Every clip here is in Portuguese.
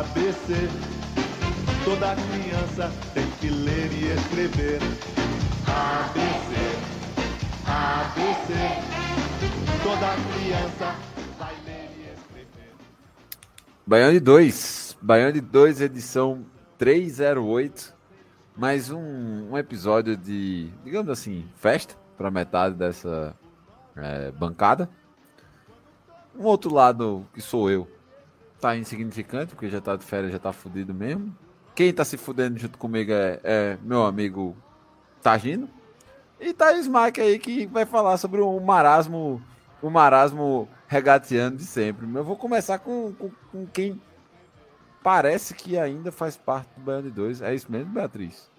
ABC, toda criança tem que ler e escrever. ABC, ABC, toda criança vai ler e escrever. Baião de 2. Baião de 2, edição 308. Mais um, um episódio de, digamos assim, festa para metade dessa é, bancada. Um outro lado, que sou eu, tá insignificante, porque já tá de férias, já tá fudido mesmo. Quem tá se fudendo junto comigo é, é meu amigo Tagino. E tá Smack aí que vai falar sobre o marasmo, o marasmo regateando de sempre. Eu vou começar com, com, com quem parece que ainda faz parte do Baiano de 2. É isso mesmo, Beatriz?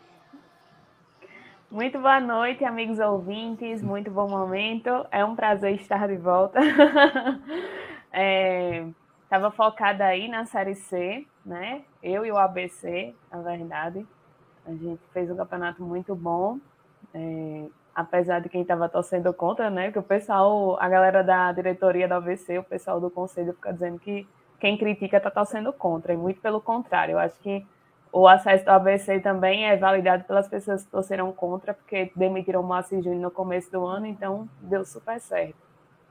Muito boa noite, amigos ouvintes. Muito bom momento. É um prazer estar de volta. Estava focada aí na Série C, né? Eu e o ABC, na verdade. A gente fez um campeonato muito bom. É, apesar de quem estava torcendo contra, né? Que o pessoal, a galera da diretoria da ABC, o pessoal do conselho fica dizendo que quem critica está torcendo contra. E muito pelo contrário. Eu acho que o acesso do ABC também é validado pelas pessoas que torceram contra, porque demitiram o Márcio Júnior no começo do ano, então deu super certo.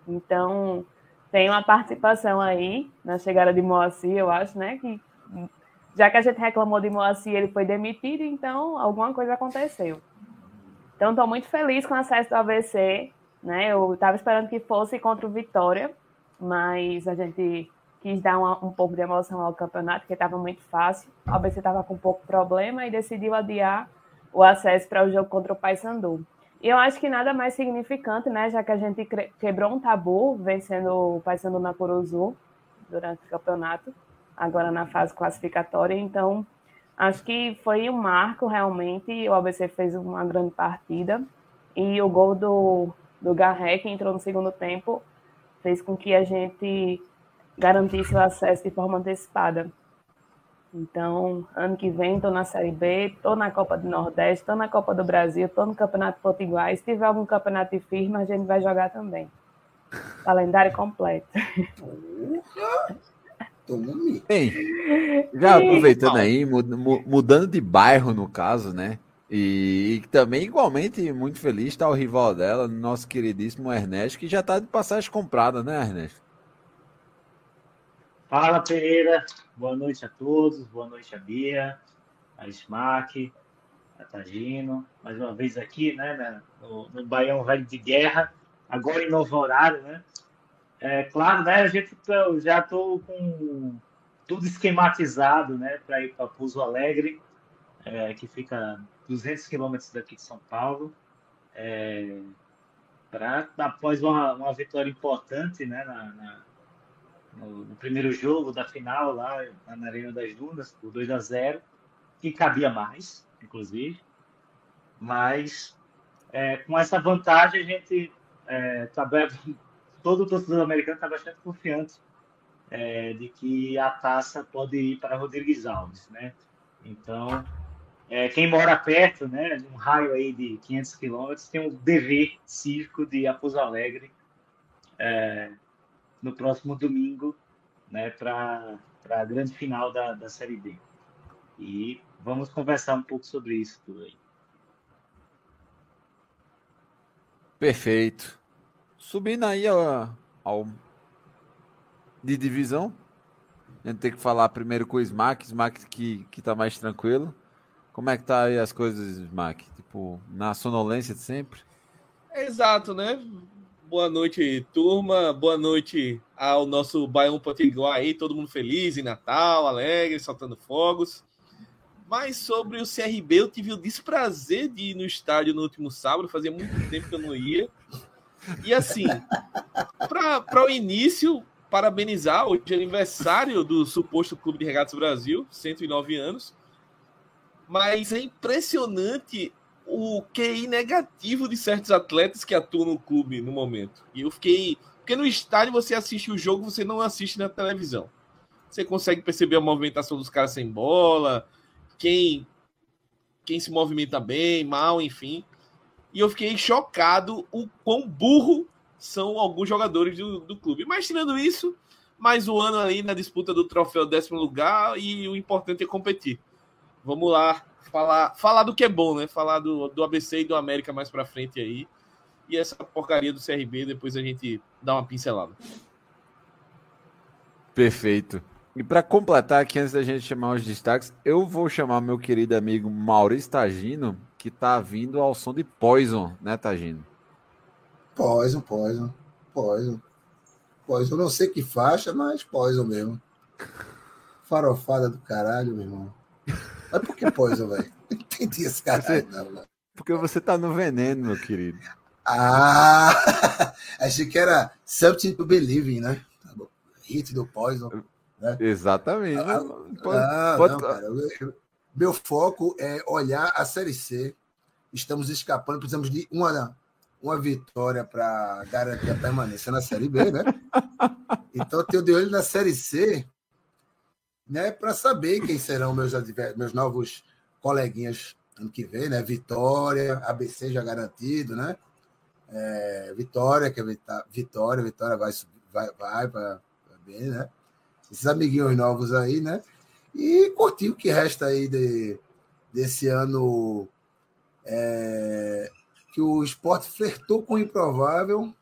Então, tem uma participação aí na chegada de Moacir, eu acho, né? Que já que a gente reclamou de Moacir, ele foi demitido, então alguma coisa aconteceu. Então, estou muito feliz com o acesso do ABC, né? Eu estava esperando que fosse contra o Vitória, mas a gente quis dar uma, um pouco de emoção ao campeonato, porque estava muito fácil. O ABC estava com pouco problema e decidiu adiar o acesso para o jogo contra o Paysandu. E eu acho que nada mais significante, né, já que a gente quebrou um tabu vencendo o Paysandu na Curuzu durante o campeonato, agora na fase classificatória. Então, acho que foi um marco realmente. O ABC fez uma grande partida e o gol do, do Garré, que entrou no segundo tempo, fez com que a gente garantisse o acesso de forma antecipada. Então, ano que vem estou na Série B, estou na Copa do Nordeste, estou na Copa do Brasil, estou no Campeonato Potiguar. Se tiver algum campeonato de firma, a gente vai jogar também. Calendário completo. Bem, já aproveitando aí, mudando de bairro no caso, né? E, e também, igualmente, muito feliz está o rival dela, nosso queridíssimo Ernesto, que já está de passagem comprada, né, Ernesto? Fala Pereira, boa noite a todos, boa noite a Bia, a Smack, a Tagino, mais uma vez aqui, né, no, no Baião Velho de Guerra, agora em novo horário, né? É claro, né, a gente eu já estou com tudo esquematizado, né, para ir para Pouso Alegre, é, que fica 200 quilômetros daqui de São Paulo, é, para após uma, uma vitória importante, né, na, na no, no, primeiro jogo da final lá na Arena das Dunas, por 2 a 0 que cabia mais, inclusive. Mas é, com essa vantagem a gente é, tá, todo o torcedor americano está bastante confiante é, de que a taça pode ir para Rodrigues Alves, né? Então, é, quem mora perto, né, num raio aí de 500 quilômetros, tem um dever cívico de ir a Pouso Alegre é, no próximo domingo, né, para a grande final da, da Série D. E vamos conversar um pouco sobre isso tudo aí. Perfeito. Subindo aí ao, ao de divisão, a gente tem que falar primeiro com o Smack, Smack que, que tá mais tranquilo. Como é que tá aí as coisas, Smack? Tipo, na sonolência de sempre? Exato, né? Boa noite, turma. Boa noite ao nosso Baião Potiguar aí, todo mundo feliz em Natal, alegre, soltando fogos. Mas sobre o CRB, eu tive o desprazer de ir no estádio no último sábado, fazia muito tempo que eu não ia. E assim, para o início, parabenizar hoje é aniversário do suposto Clube de Regatas Brasil, 109 anos. Mas é impressionante o QI negativo de certos atletas que atuam no clube no momento. E eu fiquei. Porque no estádio você assiste o jogo, você não assiste na televisão. Você consegue perceber a movimentação dos caras sem bola, quem quem se movimenta bem, mal, enfim. E eu fiquei chocado o quão burro são alguns jogadores do, do clube. Mas tirando isso, mais um ano ali na disputa do troféu décimo lugar e o importante é competir. Vamos lá, falar, falar do que é bom, né? Falar do, do ABC e do América mais para frente aí. E essa porcaria do CRB, depois a gente dá uma pincelada. Perfeito. E para completar aqui, antes da gente chamar os destaques, eu vou chamar meu querido amigo Maurício Tagino, que está vindo ao som de Poison, né, Tagino? Poison, Poison, Poison. Poison, não sei que faixa, mas Poison mesmo. Farofada do caralho, meu irmão. Mas por que Poison, velho? Não entendi esse cara. Você... Não, Porque você tá no veneno, meu querido. Ah! Achei que era Something to Believe in, né? Tá. Hit do Poison. Né? Exatamente. Ah, pode, ah, pode... Não, cara, eu, meu foco é olhar a Série C. Estamos escapando, precisamos de uma, uma vitória para garantir a permanência na Série B, né? Então, eu tenho de olho na Série C, né, para saber quem serão meus, meus novos coleguinhas ano que vem, né? Vitória, ABC já garantido, né? É, Vitória, que é Vitória, Vitória vai, vai, vai para bem, né? esses amiguinhos novos aí, né? E curtir o que resta aí de, desse ano é, que o esporte flertou com o improvável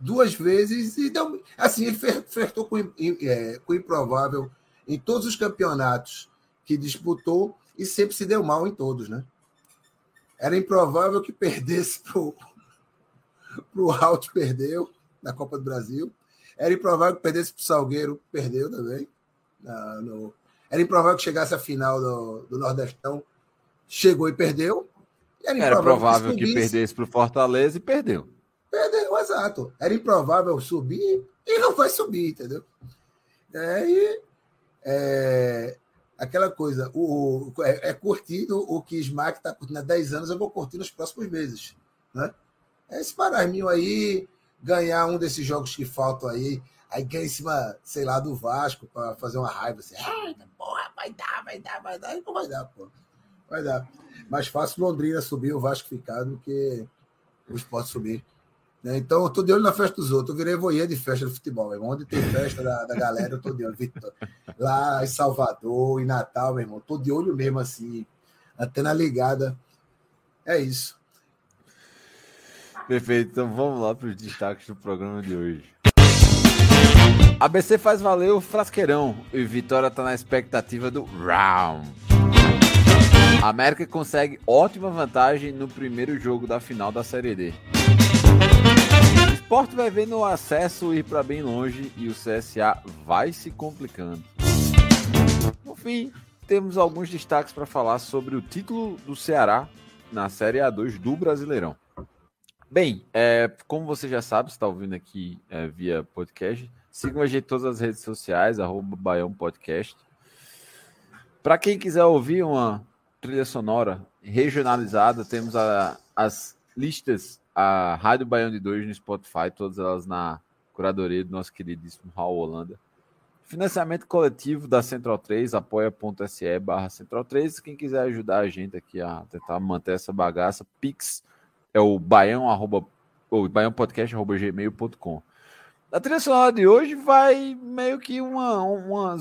duas vezes e deu, assim, ele flertou com, é, com o improvável em todos os campeonatos que disputou e sempre se deu mal em todos, né? Era improvável que perdesse para o Halt, perdeu na Copa do Brasil. Era improvável que perdesse para o Salgueiro, perdeu também. Na, no... Era improvável que chegasse à final do, do Nordestão, chegou e perdeu. Era, Era provável que, que perdesse para o Fortaleza e perdeu. Perdeu, exato. Era improvável subir e não vai subir, entendeu? É, e, é, aquela coisa, o, é, é curtido o que Smack está curtindo há 10 anos, eu vou curtir nos próximos meses. Né? É esse pararminho aí, ganhar um desses jogos que faltam aí, aí ganha em cima, sei lá, do Vasco para fazer uma raiva assim. Ah, porra, vai dar, vai dar, vai dar. Vai dar, pô. Vai dar. Mais fácil Londrina subir, o Vasco ficar do que o esporte subir. Né? Então, eu tô de olho na festa dos outros. Eu virei voyeur de festa do futebol, meu irmão. Onde tem festa da, da galera, eu tô de olho. Lá em Salvador, em Natal, meu irmão. Tô de olho mesmo, assim. Antena ligada. É isso. Perfeito, então vamos lá para os destaques do programa de hoje. ABC faz valer o frasqueirão e Vitória está na expectativa do round. América consegue ótima vantagem no primeiro jogo da final da Série D. O Sport vai ver no acesso ir para bem longe e o CSA vai se complicando. No fim, temos alguns destaques para falar sobre o título do Ceará na Série A2 do Brasileirão. Bem, é, como você já sabe, está ouvindo aqui é, via podcast, sigam a gente em todas as redes sociais, arroba Baião Podcast. Para quem quiser ouvir uma trilha sonora regionalizada, temos a, as listas, a Rádio Baião de 2 no Spotify, todas elas na curadoria do nosso queridíssimo Raul Holanda. Financiamento coletivo da Central 3, apoia.se barra Central 3. Quem quiser ajudar a gente aqui a tentar manter essa bagaça, Pix é o baião, arroba, ou baiãopodcast.gmail.com. A trilha sonora de hoje vai meio que uma, uma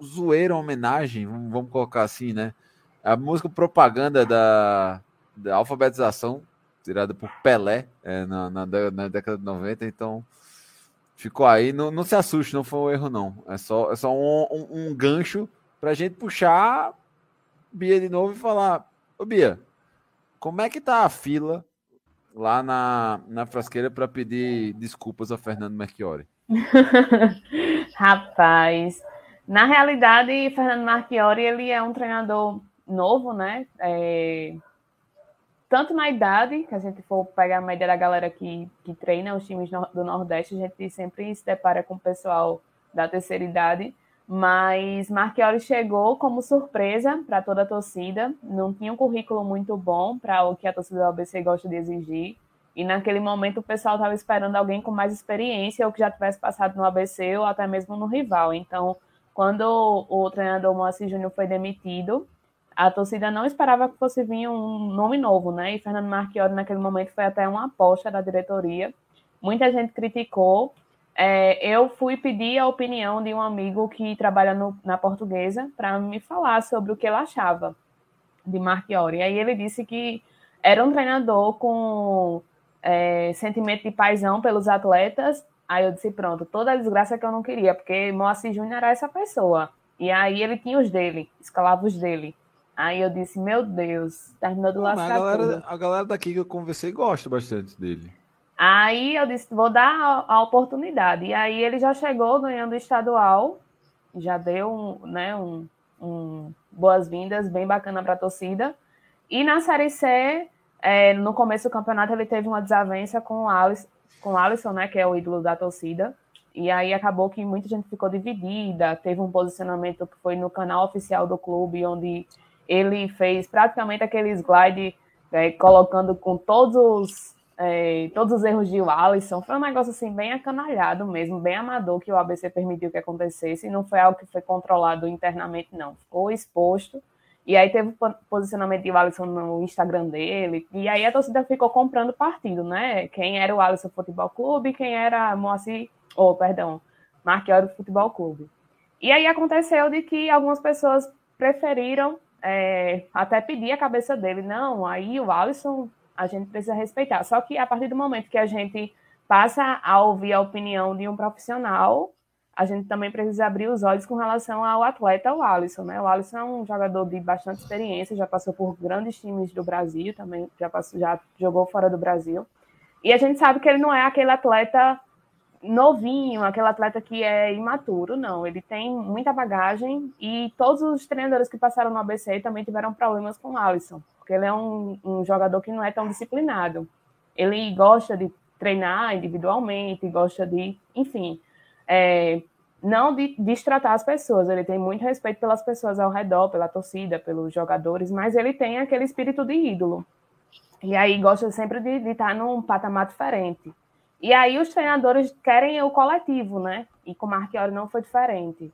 zoeira, uma homenagem, vamos colocar assim, né? A música propaganda da, da alfabetização, tirada por Pelé é, na, na, na, década de 90, então ficou aí. Não, não se assuste, não foi um erro, não. É só, é só um, um, um gancho para a gente puxar Bia de novo e falar: Ô Bia, como é que tá a fila lá na, na frasqueira para pedir desculpas a Fernando Merchiori? Rapaz, na realidade, Fernando Marchiori ele é um treinador novo, né? É... tanto na idade, que a gente for pegar a média da galera que, que treina os times do Nordeste, a gente sempre se depara com o pessoal da terceira idade, mas Marchiori chegou como surpresa para toda a torcida, não tinha um currículo muito bom para o que a torcida do ABC gosta de exigir, e naquele momento o pessoal estava esperando alguém com mais experiência ou que já tivesse passado no ABC ou até mesmo no rival. Então, quando o, treinador Moacir Júnior foi demitido, a torcida não esperava que fosse vir um nome novo, né? E Fernando Marchiori, naquele momento, foi até uma aposta da diretoria. Muita gente criticou. É, eu fui pedir a opinião de um amigo que trabalha no, na portuguesa para me falar sobre o que ele achava de Marchiori. E aí ele disse que era um treinador com é, sentimento de paisão pelos atletas. Aí eu disse, pronto, toda a desgraça que eu não queria, porque Moacir Júnior era essa pessoa. E aí ele tinha os dele, escalava os dele. Aí eu disse, meu Deus, terminou do lascar a galera, a galera daqui que eu conversei gosta bastante dele. Aí eu disse, vou dar a, a oportunidade. E aí ele já chegou ganhando o estadual, já deu um, né, um, um boas-vindas, bem bacana para a torcida. E na Série C, é, no começo do campeonato, ele teve uma desavença com o Alisson, com o Alisson, né, que é o ídolo da torcida. E aí acabou que muita gente ficou dividida. Teve um posicionamento que foi no canal oficial do clube, onde ele fez praticamente aquele slide é, colocando com todos os, é, todos os erros de Alisson. Foi um negócio assim bem acanalhado mesmo, bem amador que o ABC permitiu que acontecesse. E não foi algo que foi controlado internamente, não. Ficou exposto. E aí teve o posicionamento de Alisson no Instagram dele. E aí a torcida ficou comprando partido, né? Quem era o Alisson Futebol Clube, quem era Moacir, ou oh, perdão, Marquiori Futebol Clube. E aí aconteceu de que algumas pessoas preferiram é, até pedir a cabeça dele. Não, aí o Alisson a gente precisa respeitar. Só que a partir do momento que a gente passa a ouvir a opinião de um profissional, a gente também precisa abrir os olhos com relação ao atleta, o Alisson, né? O Alisson é um jogador de bastante experiência, já passou por grandes times do Brasil, também já, passou, já jogou fora do Brasil. E a gente sabe que ele não é aquele atleta novinho, aquele atleta que é imaturo, não. Ele tem muita bagagem e todos os treinadores que passaram no ABC também tiveram problemas com o Alisson, porque ele é um, um jogador que não é tão disciplinado. Ele gosta de treinar individualmente, gosta de, enfim, é, não de destratar as pessoas. Ele tem muito respeito pelas pessoas ao redor, pela torcida, pelos jogadores, mas ele tem aquele espírito de ídolo. E aí gosta sempre de, de estar num patamar diferente. E aí os treinadores querem o coletivo, né? E com o Marchiori não foi diferente.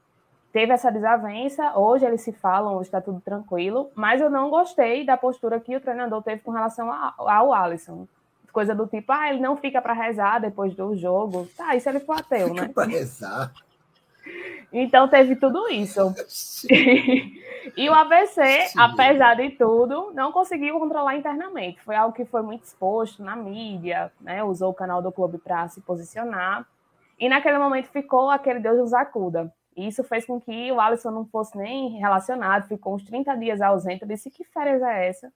Teve essa desavença, hoje eles se falam, hoje está tudo tranquilo, mas eu não gostei da postura que o treinador teve com relação ao Alisson. Coisa do tipo, ah, ele não fica para rezar depois do jogo. Tá, isso ele for ateu, né? Para rezar. Então teve tudo isso. e o ABC, Sim. apesar de tudo, não conseguiu controlar internamente. Foi algo que foi muito exposto na mídia, né? Usou o canal do clube para se posicionar. E naquele momento ficou aquele Deus nos acuda. E isso fez com que o Alisson não fosse nem relacionado, ficou uns 30 dias ausente. Eu disse: que férias é essa?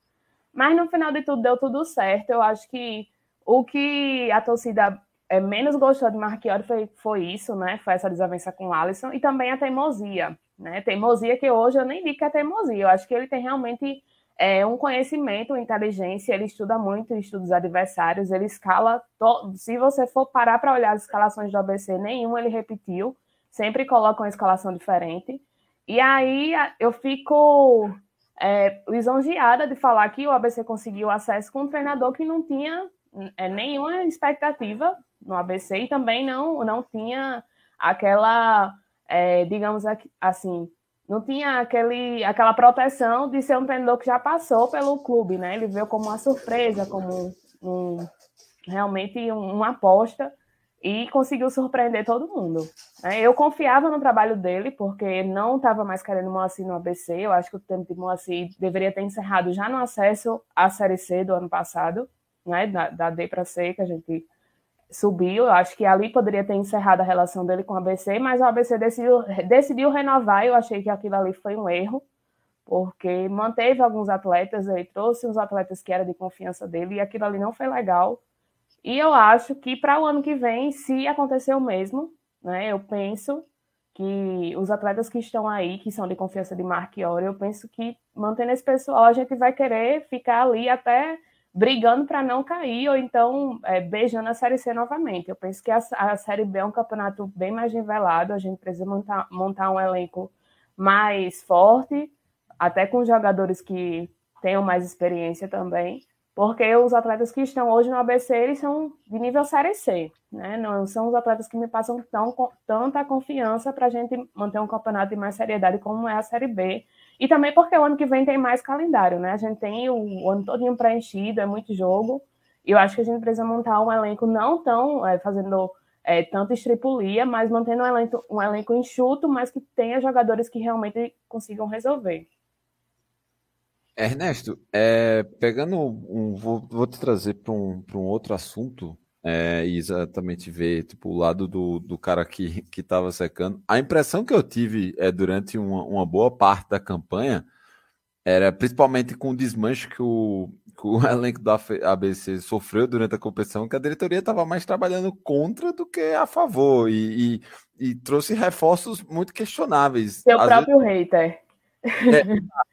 Mas no final de tudo deu tudo certo. Eu acho que o que a torcida é, menos gostou de Marchiori foi, foi isso, né? Foi essa desavença com o Alisson e também a teimosia, né? Teimosia que hoje eu nem digo que é teimosia, eu acho que ele tem realmente é, um conhecimento, uma inteligência, ele estuda muito, estuda os adversários, ele escala. To... Se você for parar para olhar as escalações do ABC, nenhum ele repetiu, sempre coloca uma escalação diferente. E aí eu fico é, lisonjeada de falar que o ABC conseguiu acesso com um treinador que não tinha é, nenhuma expectativa no ABC e também não, não tinha aquela, é, digamos assim, não tinha aquele, aquela proteção de ser um treinador que já passou pelo clube, né? Ele veio como uma surpresa, como um, realmente uma aposta e conseguiu surpreender todo mundo. Né? Eu confiava no trabalho dele, porque não estava mais querendo Moacir no ABC. Eu acho que o tempo de Moacir deveria ter encerrado já no acesso à Série C do ano passado, né? da, da D para C, que a gente subiu. Eu acho que ali poderia ter encerrado a relação dele com o ABC, mas o ABC decidiu, decidiu renovar. Eu achei que aquilo ali foi um erro, porque manteve alguns atletas, ele trouxe uns atletas que eram de confiança dele, e aquilo ali não foi legal. E eu acho que para o ano que vem, se acontecer o mesmo, né, eu penso que os atletas que estão aí, que são de confiança de Marchiori, eu penso que mantendo esse pessoal, a gente vai querer ficar ali até brigando para não cair ou então é, beijando a Série C novamente. Eu penso que a, a, Série B é um campeonato bem mais nivelado, a gente precisa montar, montar um elenco mais forte, até com jogadores que tenham mais experiência também, porque os atletas que estão hoje no ABC eles são de nível Série C, né? Não são os atletas que me passam tão, tanta confiança para a gente manter um campeonato de mais seriedade como é a Série B. E também porque o ano que vem tem mais calendário, né? A gente tem o, o ano todo preenchido, é muito jogo. E eu acho que a gente precisa montar um elenco não tão é, fazendo é, tanta estripulia, mas mantendo um elenco, um elenco enxuto, mas que tenha jogadores que realmente consigam resolver. Ernesto, é, pegando um, vou, vou, te trazer para um, um outro assunto é, e exatamente ver tipo, o lado do, do cara que estava secando. A impressão que eu tive é, durante uma, uma boa parte da campanha era principalmente com o desmanche que o, que o elenco da ABC sofreu durante a competição, que a diretoria estava mais trabalhando contra do que a favor e, e, e trouxe reforços muito questionáveis. Seu próprio vezes... hater. É,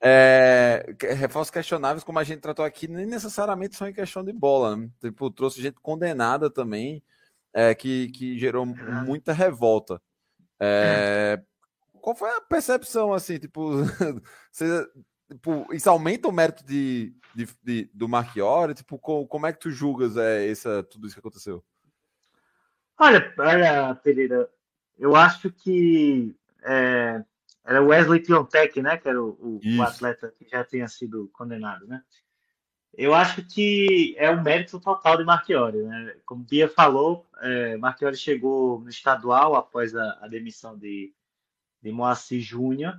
é, reforços questionáveis, como a gente tratou aqui, nem necessariamente são em questão de bola. Né? Tipo, trouxe gente condenada também, é, que, que gerou muita revolta. É, qual foi a percepção, assim, tipo, você, tipo isso aumenta o mérito de, de, de do Marchiori? Tipo, como, como, é que tu julgas é, essa, tudo isso que aconteceu? Olha, olha, Pereira, eu acho que é, era Wesley Piontek, né? Que era o, o, atleta que já tinha sido condenado, né? Eu acho que é o mérito total de Marchiori, né? Como Bia falou, é, Marchiori chegou no estadual após a, a demissão de, de Moacir Júnior.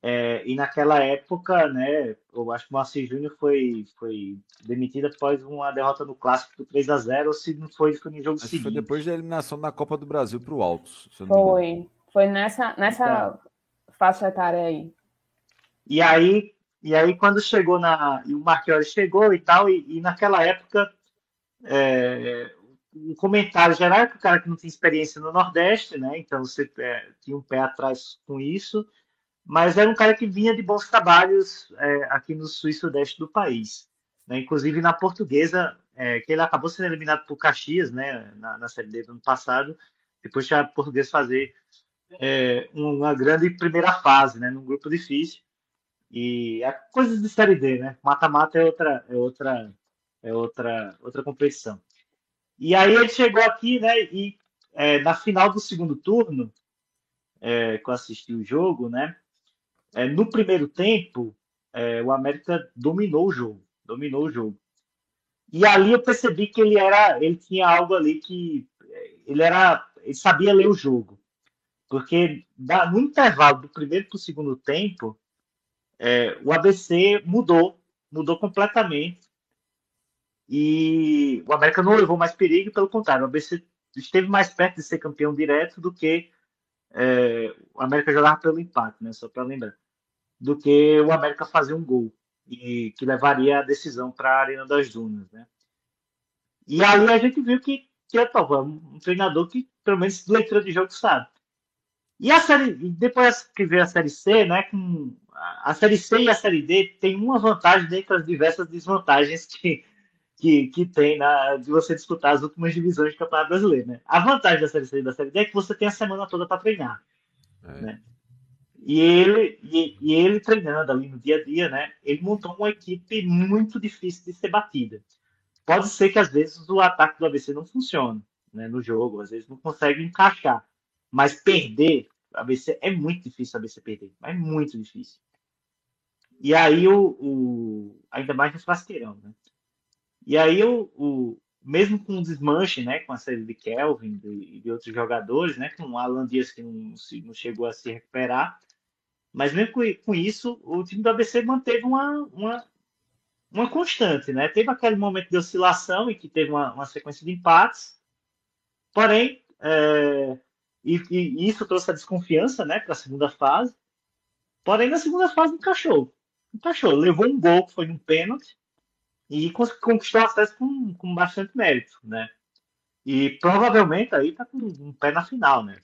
É, e naquela época, né, eu acho que o Moacir Júnior foi, foi demitido após uma derrota no clássico do 3 a 0 ou se não foi, foi no jogo acho seguinte. Foi depois da eliminação da Copa do Brasil para o Altos. Foi. Foi nessa, nessa então, faixa etária aí. E aí, e aí quando chegou na. O Marchiori chegou e tal, e, e naquela época. É, um comentário geral é que o cara que não tem experiência no Nordeste, né? Então você é, tinha um pé atrás com isso, mas era um cara que vinha de bons trabalhos é, aqui no sul e sudeste do país. Né? Inclusive na portuguesa, é, que ele acabou sendo eliminado por Caxias, né? Na, na Série D do ano passado, depois de a portuguesa fazer é, uma grande primeira fase, né? Num grupo difícil. E é coisas de série D, né? Mata-mata é outra, é outra, é outra, outra competição. E aí ele chegou aqui, né? E é, na final do segundo turno, é, que eu assisti o jogo, né? É, no primeiro tempo, é, o América dominou o jogo, dominou o jogo. E ali eu percebi que ele era, ele tinha algo ali que ele era, ele sabia ler o jogo. Porque no intervalo do primeiro para o segundo tempo, é, o ABC mudou, mudou completamente. E o América não levou mais perigo, pelo contrário, o ABC esteve mais perto de ser campeão direto do que é, o América jogava pelo empate, né? Só para lembrar. Do que o América fazer um gol e que levaria a decisão para a Arena das Dunas, né? E aí a gente viu que, que é um treinador que, pelo menos, leitura de jogo sabe. E a série, depois que veio a série C, né, com a série C e a série D tem uma vantagem dentre as diversas desvantagens que, que, que tem na, de você disputar as últimas divisões do Campeonato Brasileiro. Né? A vantagem da série C e da série D é que você tem a semana toda para treinar. É. Né? E ele, e, e, ele treinando ali no dia a dia, né? Ele montou uma equipe muito difícil de ser batida. Pode ser que às vezes o ataque do ABC não funcione né, no jogo, às vezes não consegue encaixar. Mas perder, ABC é muito difícil a ABC perder. É muito difícil. E aí o, o ainda mais no frasqueirão, né? E aí o, o mesmo com o desmanche, né, com a série de Kelvin e de, outros jogadores, né, com o Alan Dias que não, não chegou a se recuperar, mas mesmo com, com, isso, o time do ABC manteve uma, uma, uma constante, né? Teve aquele momento de oscilação e que teve uma, uma sequência de empates, porém é, e, e, isso trouxe a desconfiança né, para a segunda fase. Porém, na segunda fase encaixou. Encaixou. Levou um gol, que foi um pênalti, e conquistou acesso com, com bastante mérito. Né? E provavelmente aí está com um pé na final. Né?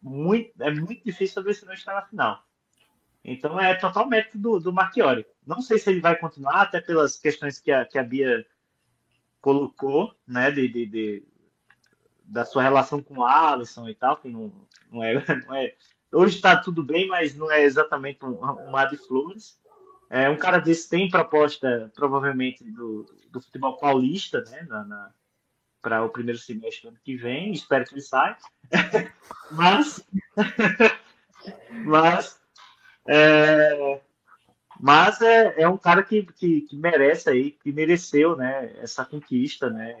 Muito, é muito difícil saber se não está na final. Então é total mérito do, do Marchiori. Não sei se ele vai continuar, até pelas questões que a, que a Bia colocou, né, de, de, de da sua relação com o Alisson e tal, que não, não, é, não é. Hoje está tudo bem, mas não é exatamente um, um mar de flores. É, um cara desse tem proposta, provavelmente, do, do futebol paulista, né, na, na para o primeiro semestre do ano que vem. Espero que ele saia. mas, mas, é, mas é, é um cara que, que, que, merece aí, que mereceu, né, essa conquista, né,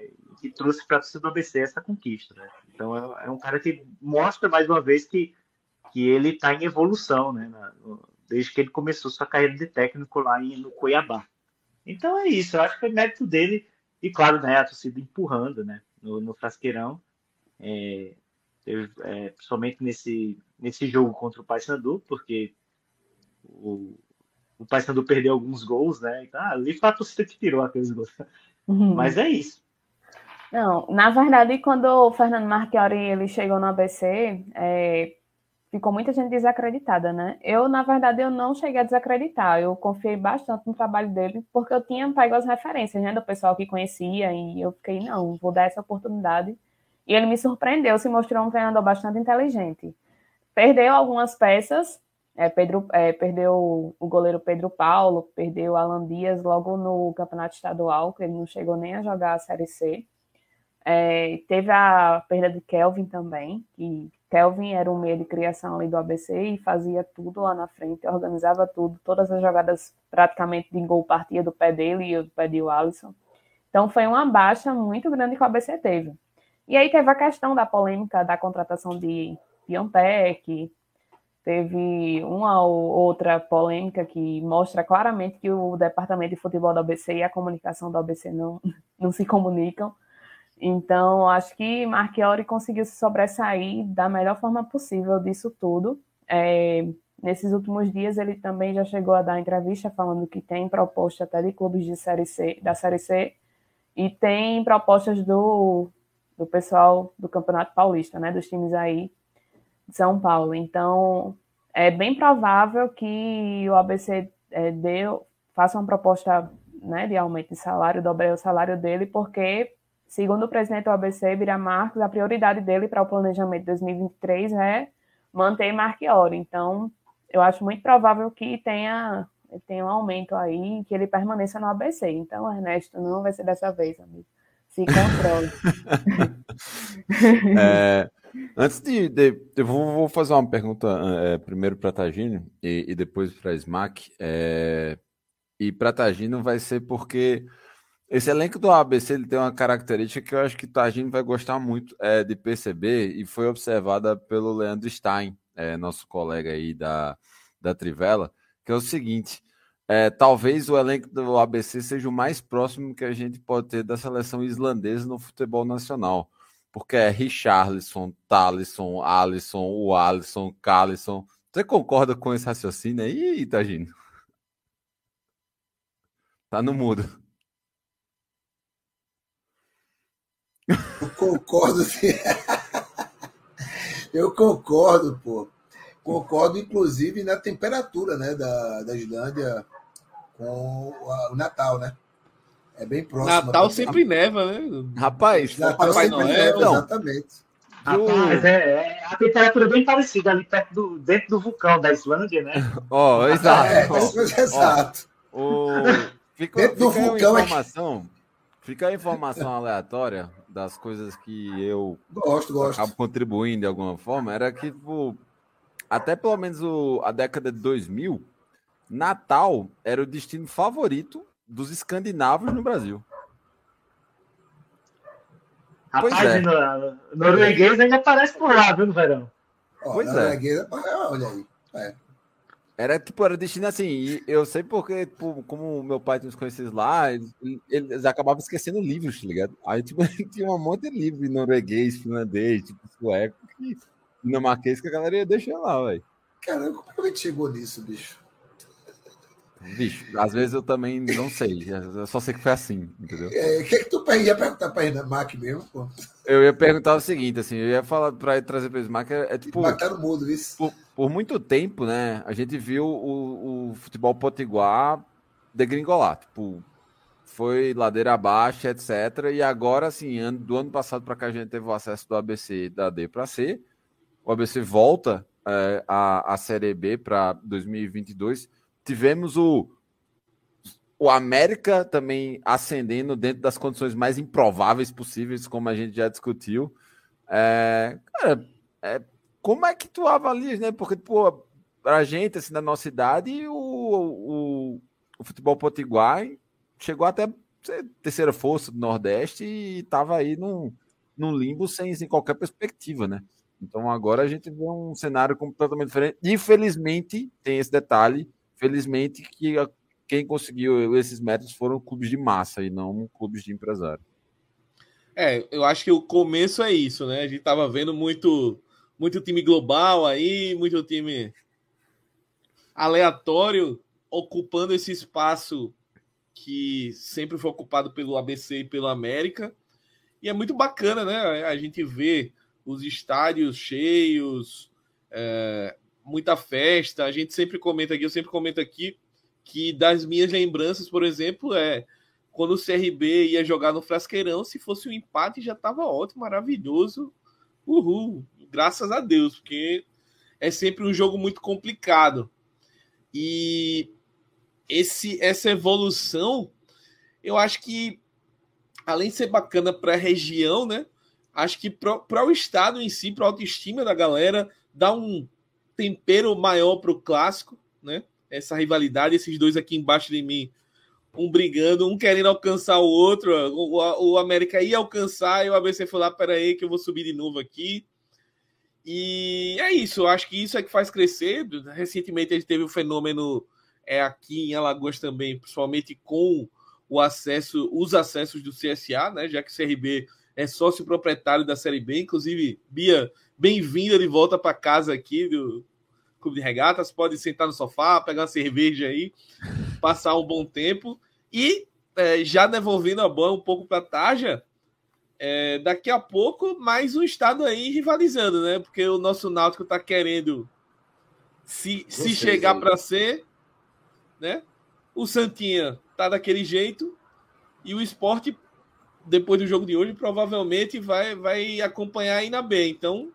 que trouxe para a torcida do ABC essa conquista, né. Então é, é, um cara que mostra mais uma vez que, que ele está em evolução, né, na, desde que ele começou sua carreira de técnico lá em, no Cuiabá. Então é isso, eu acho que foi mérito dele e claro, né, a torcida empurrando, né, no, no Frasqueirão, é, teve, é, principalmente nesse, nesse jogo contra o Paysandu, porque o, o Paysandu perdeu alguns gols, né, então, ah, ali foi a torcida que tirou aqueles gols. Uhum. Mas é isso. Não, na verdade, quando o Fernando Marchiori ele chegou no ABC, é, ficou muita gente desacreditada, né? Eu, na verdade, eu não cheguei a desacreditar. Eu confiei bastante no trabalho dele, porque eu tinha pego as referências, né, do pessoal que conhecia, e eu fiquei, não, vou dar essa oportunidade. E ele me surpreendeu, se mostrou um treinador bastante inteligente. Perdeu algumas peças, é, Pedro, é, perdeu o goleiro Pedro Paulo, perdeu Alan Dias logo no campeonato estadual, que ele não chegou nem a jogar a Série C. É, teve a perda de Kelvin também, que Kelvin era um meio de criação ali do ABC e fazia tudo lá na frente, organizava tudo, todas as jogadas praticamente de gol partia do pé dele e do pé de Alisson. Então foi uma baixa muito grande que o ABC teve. E aí teve a questão da polêmica da contratação de Piontec, teve uma ou outra polêmica que mostra claramente que o departamento de futebol da ABC e a comunicação da ABC não, não se comunicam. Então, acho que Marchiori conseguiu se sobressair da melhor forma possível disso tudo. É, nesses últimos dias, ele também já chegou a dar entrevista falando que tem proposta até de clubes de série C, da Série C e tem propostas do, do pessoal do Campeonato Paulista, né, dos times aí de São Paulo. Então, é bem provável que o ABC é, deu, faça uma proposta né, de aumento de salário, dobre o salário dele, porque Segundo o presidente do ABC, Bira Marcos, a prioridade dele para o planejamento de 2023 é manter Marchiori. Então, eu acho muito provável que tenha, tenha um aumento aí, que ele permaneça no ABC. Então, Ernesto, não vai ser dessa vez, amigo. Se controle. é, antes de, de eu vou, vou, fazer uma pergunta é, primeiro para Tagino e, e, depois para Smack. É, e para Tagino vai ser porque esse elenco do ABC ele tem uma característica que eu acho que gente vai gostar muito é, de perceber e foi observada pelo Leandro Stein, é, nosso colega aí da, da Trivela, que é o seguinte: é, talvez o elenco do ABC seja o mais próximo que a gente pode ter da seleção islandesa no futebol nacional. Porque é Richarlison, Talisson, Alisson, o Alisson. Você concorda com esse raciocínio aí, Itagino? Tá no mudo. Eu concordo. Eu concordo, pô. Concordo, inclusive, na temperatura né, da, da Islândia com o Natal, né? É bem próximo. Natal sempre neva, né? Rapaz, Natal Papai sempre Noel, neva, exatamente. Rapaz, é, é, a temperatura é bem parecida ali perto do, dentro do vulcão da Islândia, né? Ó, oh, exato. É, oh, exato. Oh, fica, dentro do vulcão informação, é... fica a informação aleatória das coisas que eu gosto, gosto. acabo contribuindo de alguma forma era que tipo, até pelo menos o, a década de 2000, Natal era o destino favorito dos escandinavos no Brasil. Rapaz, pois é. no, norueguês ainda aparece por lá, viu, no verão? pois é. Olha aí. É. Era tipo, era destino assim, e eu sei porque, tipo, como meu pai tem os conhecidos lá, eles, eles acabavam esquecendo livros, tá ligado? Aí, tipo, tinha um monte de livro norueguês, finlandês, tipo, sueco, que, dinamarquês, que a galera ia deixar lá, velho. Caramba, como é que chegou nisso, bicho? Bicho, às vezes eu também não sei. Eu só sei que foi assim, entendeu? É, O que, que tu ia perguntar pra ele, Mac mesmo? Pô? Eu ia perguntar o seguinte, assim, eu ia falar para trazer para o Smack, é, é tipo, Mac tá no mudo, isso. por, por muito tempo, né, a gente viu o, o futebol potiguar degringolar, tipo, foi ladeira abaixo, etc. E agora, assim, ano- do ano passado para cá a gente teve o acesso do ABC da D para C, o ABC volta é, a, a Série B para 2022. Tivemos o, o América também ascendendo dentro das condições mais improváveis possíveis, como a gente já discutiu. É, cara, é, como é que tu avalias, né? Porque, pô, pra gente, assim, da nossa idade, o, o, o futebol potiguar chegou até terceira força do Nordeste e estava aí num, num limbo sem, sem qualquer perspectiva, né? Então agora a gente vê um cenário completamente diferente. Infelizmente, tem esse detalhe, felizmente que a- quem conseguiu esses métodos foram clubes de massa e não clubes de empresário. É, eu acho que o começo é isso, né? A gente tava vendo muito, muito time global aí, muito time aleatório ocupando esse espaço que sempre foi ocupado pelo ABC e pelo América. E é muito bacana, né? A gente vê os estádios cheios, é, muita festa. A gente sempre comenta aqui, eu sempre comento aqui que das minhas lembranças, por exemplo, é quando o CRB ia jogar no Frasqueirão, se fosse um empate já estava ótimo, maravilhoso. Uhul, graças a Deus, porque é sempre um jogo muito complicado. E esse essa evolução, eu acho que além de ser bacana para a região, né? Acho que para o estado em si, para a autoestima da galera, dá um tempero maior para o clássico, né? Essa rivalidade, esses dois aqui embaixo de mim, um brigando, um querendo alcançar o outro. O, o, América ia alcançar e o ABC foi lá, peraí, que eu vou subir de novo aqui. E é isso, acho que isso é que faz crescer. Recentemente a gente teve o fenômeno é, aqui em Alagoas também, principalmente com o acesso, os acessos do CSA, né? Já que o CRB é sócio proprietário da Série B. Inclusive, Bia, bem-vinda de volta para casa aqui do Clube de Regatas. Pode sentar no sofá, pegar uma cerveja aí, passar um bom tempo. E é, já devolvendo a bola um pouco para a Taja, é, daqui a pouco mais um estado aí rivalizando, né? Porque o nosso Náutico está querendo se, se chegar para ser, né? O Santinha tá daquele jeito e o esporte, depois do jogo de hoje, provavelmente vai, vai acompanhar aí na B. Então,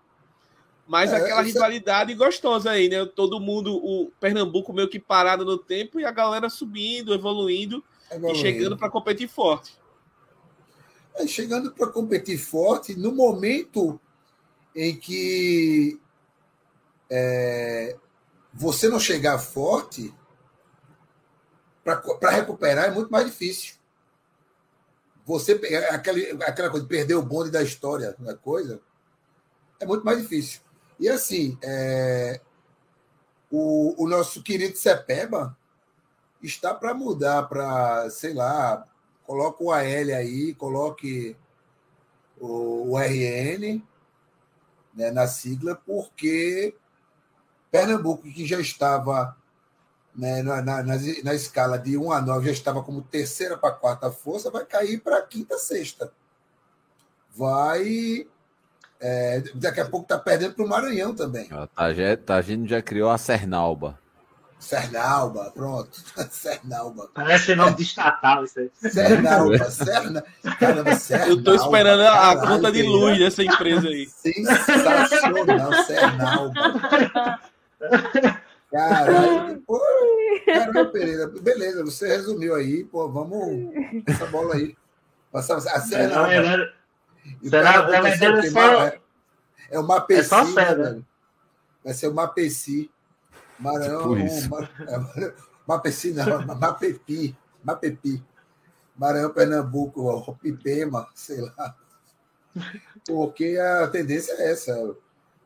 mais É, aquela isso é- rivalidade gostosa aí, né? Todo mundo, o Pernambuco meio que parado no tempo e a galera subindo, evoluindo e Evoluindo. chegando para competir forte. É, chegando para competir forte no momento em que é, você não chegar forte para recuperar é muito mais difícil. Você pe- aquele, aquela coisa de perder o bonde da história, da coisa, é muito mais difícil. E assim, é, o, o nosso querido Cepeba está para mudar para, sei lá, coloca o AL aí, coloque o, o RN né, na sigla, porque Pernambuco, que já estava né, na, na, na, escala de 1 a 9, já estava como terceira para quarta força, vai cair para quinta, sexta. Vai. É, daqui a pouco está perdendo para o Maranhão também. Ó, Tagé- Tagino já criou a Cernalba. Cernalba, pronto. Cernalba. Parece nome de estatal isso aí. Cernalba, Cerna. Caramba, Cernalba. Eu tô esperando a, a caralho, conta de luz dessa empresa aí. Sensacional, Cernalba. Caralho, pô, caramba, Pereira. Beleza, você resumiu aí, pô, vamos essa bola aí. Passar a Na Cernalba. E será- na vai ser o verdade, quê? só- É- É o Mapeci, É só fé, né? Vai ser o Mapeci. Maranhão, Tipo isso. Ma- é, Mapeci não, Mapepi. Mapepi. Maranhão, Pernambuco, ó, Pipema, sei lá. Porque a tendência é essa.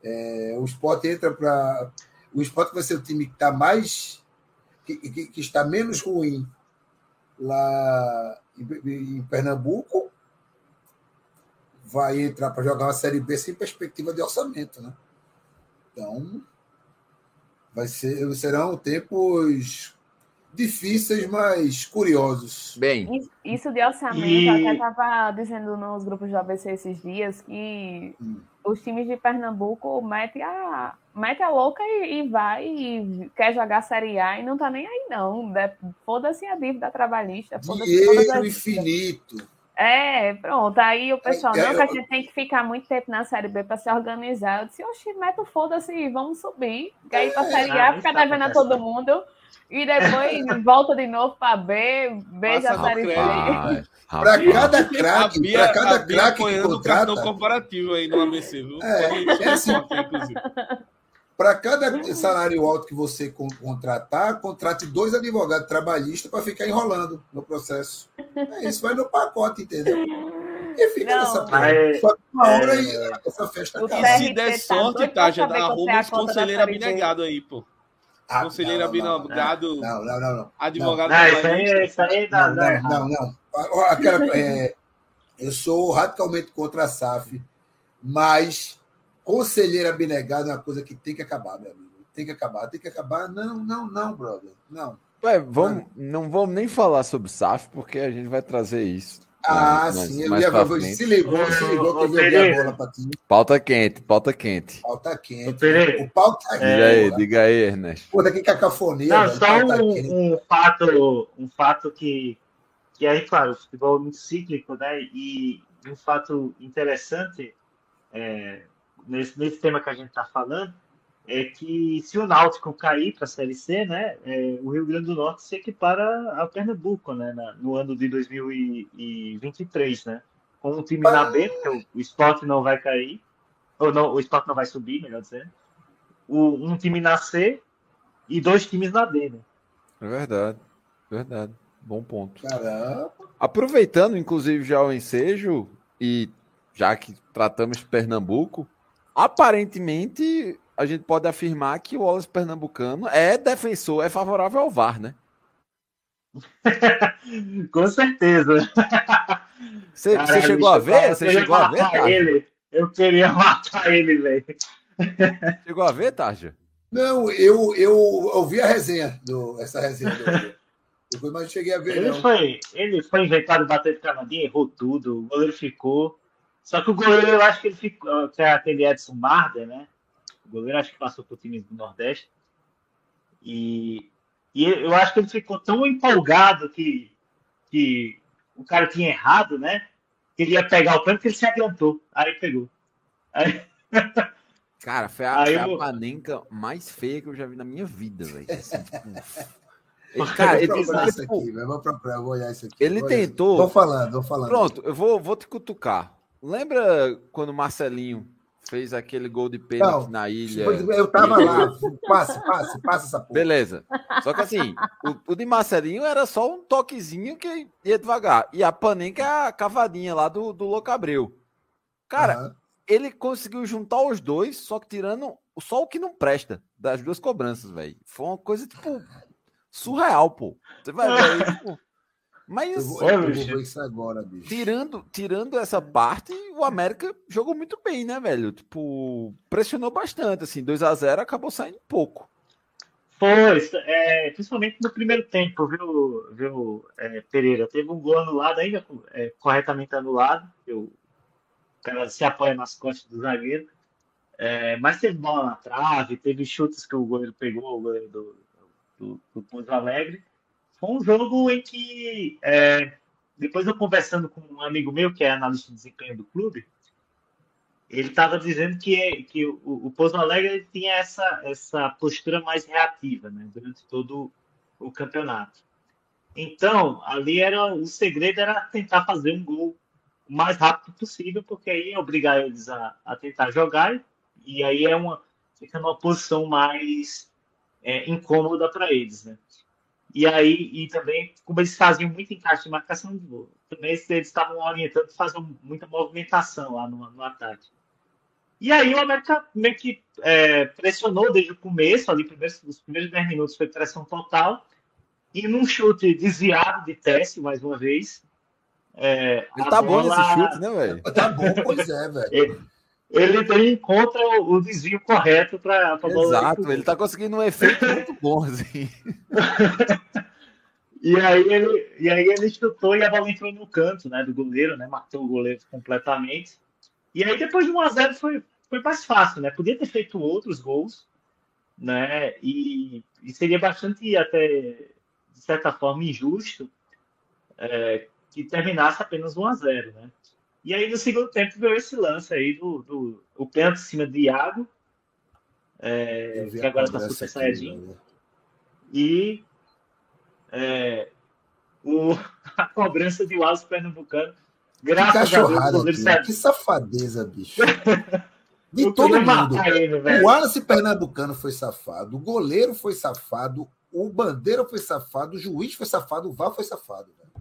É, o esporte entra para. O esporte vai ser o time que está mais. Que, que- que está menos ruim lá em, em Pernambuco. Vai entrar para jogar uma Série B sem perspectiva de orçamento, né? Então, vai ser, serão tempos difíceis, mas curiosos. Bem, Isso- de orçamento, E- eu até estava dizendo nos grupos do ABC esses dias que Hum. os times de Pernambuco metem a, mete a louca e, e vai e quer jogar Série A e não tá nem aí, não. Foda-se a dívida trabalhista, Dinheiro infinito. É, pronto. Aí o pessoal, É, é, não, que a gente tem que ficar muito tempo na Série B para se organizar. Eu disse, oxi, mete o foda-se e vamos subir. Que aí pra Série Ah, A fica isso tá devendo a todo mundo. E depois volta de novo para B, beija Passa a Série C. rapaz, Para cada craque, para a cada craque que apoiando o cartão contrata, comparativo aí no ABC, viu? É, é assim. Para cada salário alto que você con- contratar, contrate dois advogados trabalhistas para ficar enrolando no processo. É isso, vai no pacote, entendeu? E fica Não. nessa porra. Mas- Só que uma hora é- e essa festa acaba. E se der tá sorte, Taja, saber dá qual é arruma a os conselheiros abnegados aí, pô. Ah, Conselheiro não, não, não, abnegado, Não, não, não, não. advogado Não, isso aí, isso aí Não, não, não, não. Aquela, é, eu sou radicalmente contra a SAF, mas conselheiro abnegado é uma coisa que tem que acabar, meu amigo. Tem que acabar, tem que acabar. Não, não, não, brother. Não. Ué, vamos, não vamos nem falar sobre SAF, porque a gente vai trazer isso. Ah, mais- sim. Mais ia, pra eu- frente. se ligou, se ligou que eu joguei a bola pra ti. Pauta quente, pauta quente. O pau tá Ô, quente. O pau tá Diga quente. aí, Pô, diga aí, Ernesto. Puta, que cacofonia. Não, velho. Só quente. um, um fato, um fato que, que aí, claro, o futebol é muito cíclico, né? E um fato interessante é, nesse, nesse tema que a gente está falando é que se o Náutico cair para a Série C, né, é, o Rio Grande do Norte se equipara ao Pernambuco, né, na- no ano de 2023, né? Com um time na B, porque o, o Sport não vai cair, ou não, o Sport não vai subir, melhor dizendo. O, um time na C e dois times na D, né? É verdade, verdade. Bom ponto. Caramba. Aproveitando, inclusive, já o ensejo, e já que tratamos de Pernambuco, aparentemente a gente pode afirmar que o Wallace Pernambucano é defensor, é favorável ao VAR, né? Com certeza. Você Caralho, chegou a ver? eu Você queria chegou a ver, ele. Eu queria matar ele, velho. Chegou a ver, Tarja? Não, eu, eu ouvi a resenha, do, essa resenha. Do, do, mas cheguei a ver, Ele não. foi, ele foi inventado bater de cavadinha, errou tudo, o goleiro ficou. Só que o goleiro, eu acho que ele ficou, que é aquele Edson Marder, né? O goleiro acho que passou por time do Nordeste. E, e eu acho que ele ficou tão empolgado que, que o cara tinha errado, né? Que ele ia pegar o pênalti que ele se adiantou. Aí pegou. Aí, Cara, foi a, Aí foi a eu- panenca mais feia que eu já vi na minha vida, velho. Assim, tipo, ele- Cara, ele, tipo. Vou procurar, vou olhar isso aqui. ele tentou-. Vou falando, vou falando. Pronto, eu vou, vou te cutucar. Lembra quando o Marcelinho fez aquele gol de pênalti na ilha? Eu tava lá. Passe, passe, passe essa porra. Beleza. Só que assim, o, o de Marcelinho era só um toquezinho que ia devagar. E a panenca é a cavadinha lá do, do Louco Abreu. Cara, Aham. ele conseguiu juntar os dois, só que tirando só o que não presta das duas cobranças, velho. Foi uma coisa, tipo, surreal, pô. Você vai ver aí, tipo, Mas, Eu vou, eu vou isso agora, bicho. tirando, tirando essa parte, o América jogou muito bem, né, velho? Tipo, pressionou bastante, assim, 2 a 0 acabou saindo pouco. Foi, é, principalmente no primeiro tempo, viu, viu é, Pereira? Teve um gol anulado, ainda é, corretamente anulado, que o cara se apoia nas costas do zagueiro. É, mas teve bola na trave, teve chutes que o goleiro pegou, o goleiro do, do, do Pouso Alegre. Foi um jogo em que, é, depois eu conversando com um amigo meu, que é analista de desempenho do clube, ele estava dizendo que, que o, o Pouso Alegre tinha essa, essa postura mais reativa né, durante todo o campeonato. Então, ali era o segredo era tentar fazer um gol o mais rápido possível, porque aí ia obrigar eles a, a tentar jogar, e aí é uma, fica numa posição mais é, incômoda para eles. Né? E aí, e também, como eles faziam muito encaixe de marcação de gol, também eles estavam orientando fazer muita movimentação lá no, no ataque. E aí o América meio que é, pressionou desde o começo, ali primeiros, os primeiros 10 minutos foi pressão total, e num chute desviado de teste, mais uma vez. é, Ele tá bom bola- nesse chute, né, velho? Tá bom, pois é, velho. Ele, ele encontra o, o desvio correto para Exato, ele tá conseguindo um efeito muito bom, assim. E aí ele, e aí ele chutou e a bola entrou no canto, né, do goleiro, né, matou o goleiro completamente. E aí depois de 1 a 0 foi, foi mais fácil, né? Podia ter feito outros gols, né? E, e seria bastante até de certa forma injusto é, que terminasse apenas 1 a 0, né? E aí no segundo tempo veio esse lance aí do, do o pênalti em cima de Iago, é, que agora tá super aqui, saiyajin. né? E é, o, a cobrança de Wallace Pernambucano. Que Graças a Deus, goleiro saiu. que safadeza, bicho. De Eu todo mundo. matar ele, O. Wallace Pernambucano foi safado, o goleiro foi safado, o Bandeira foi safado, o juiz foi safado, o VAR foi safado. velho.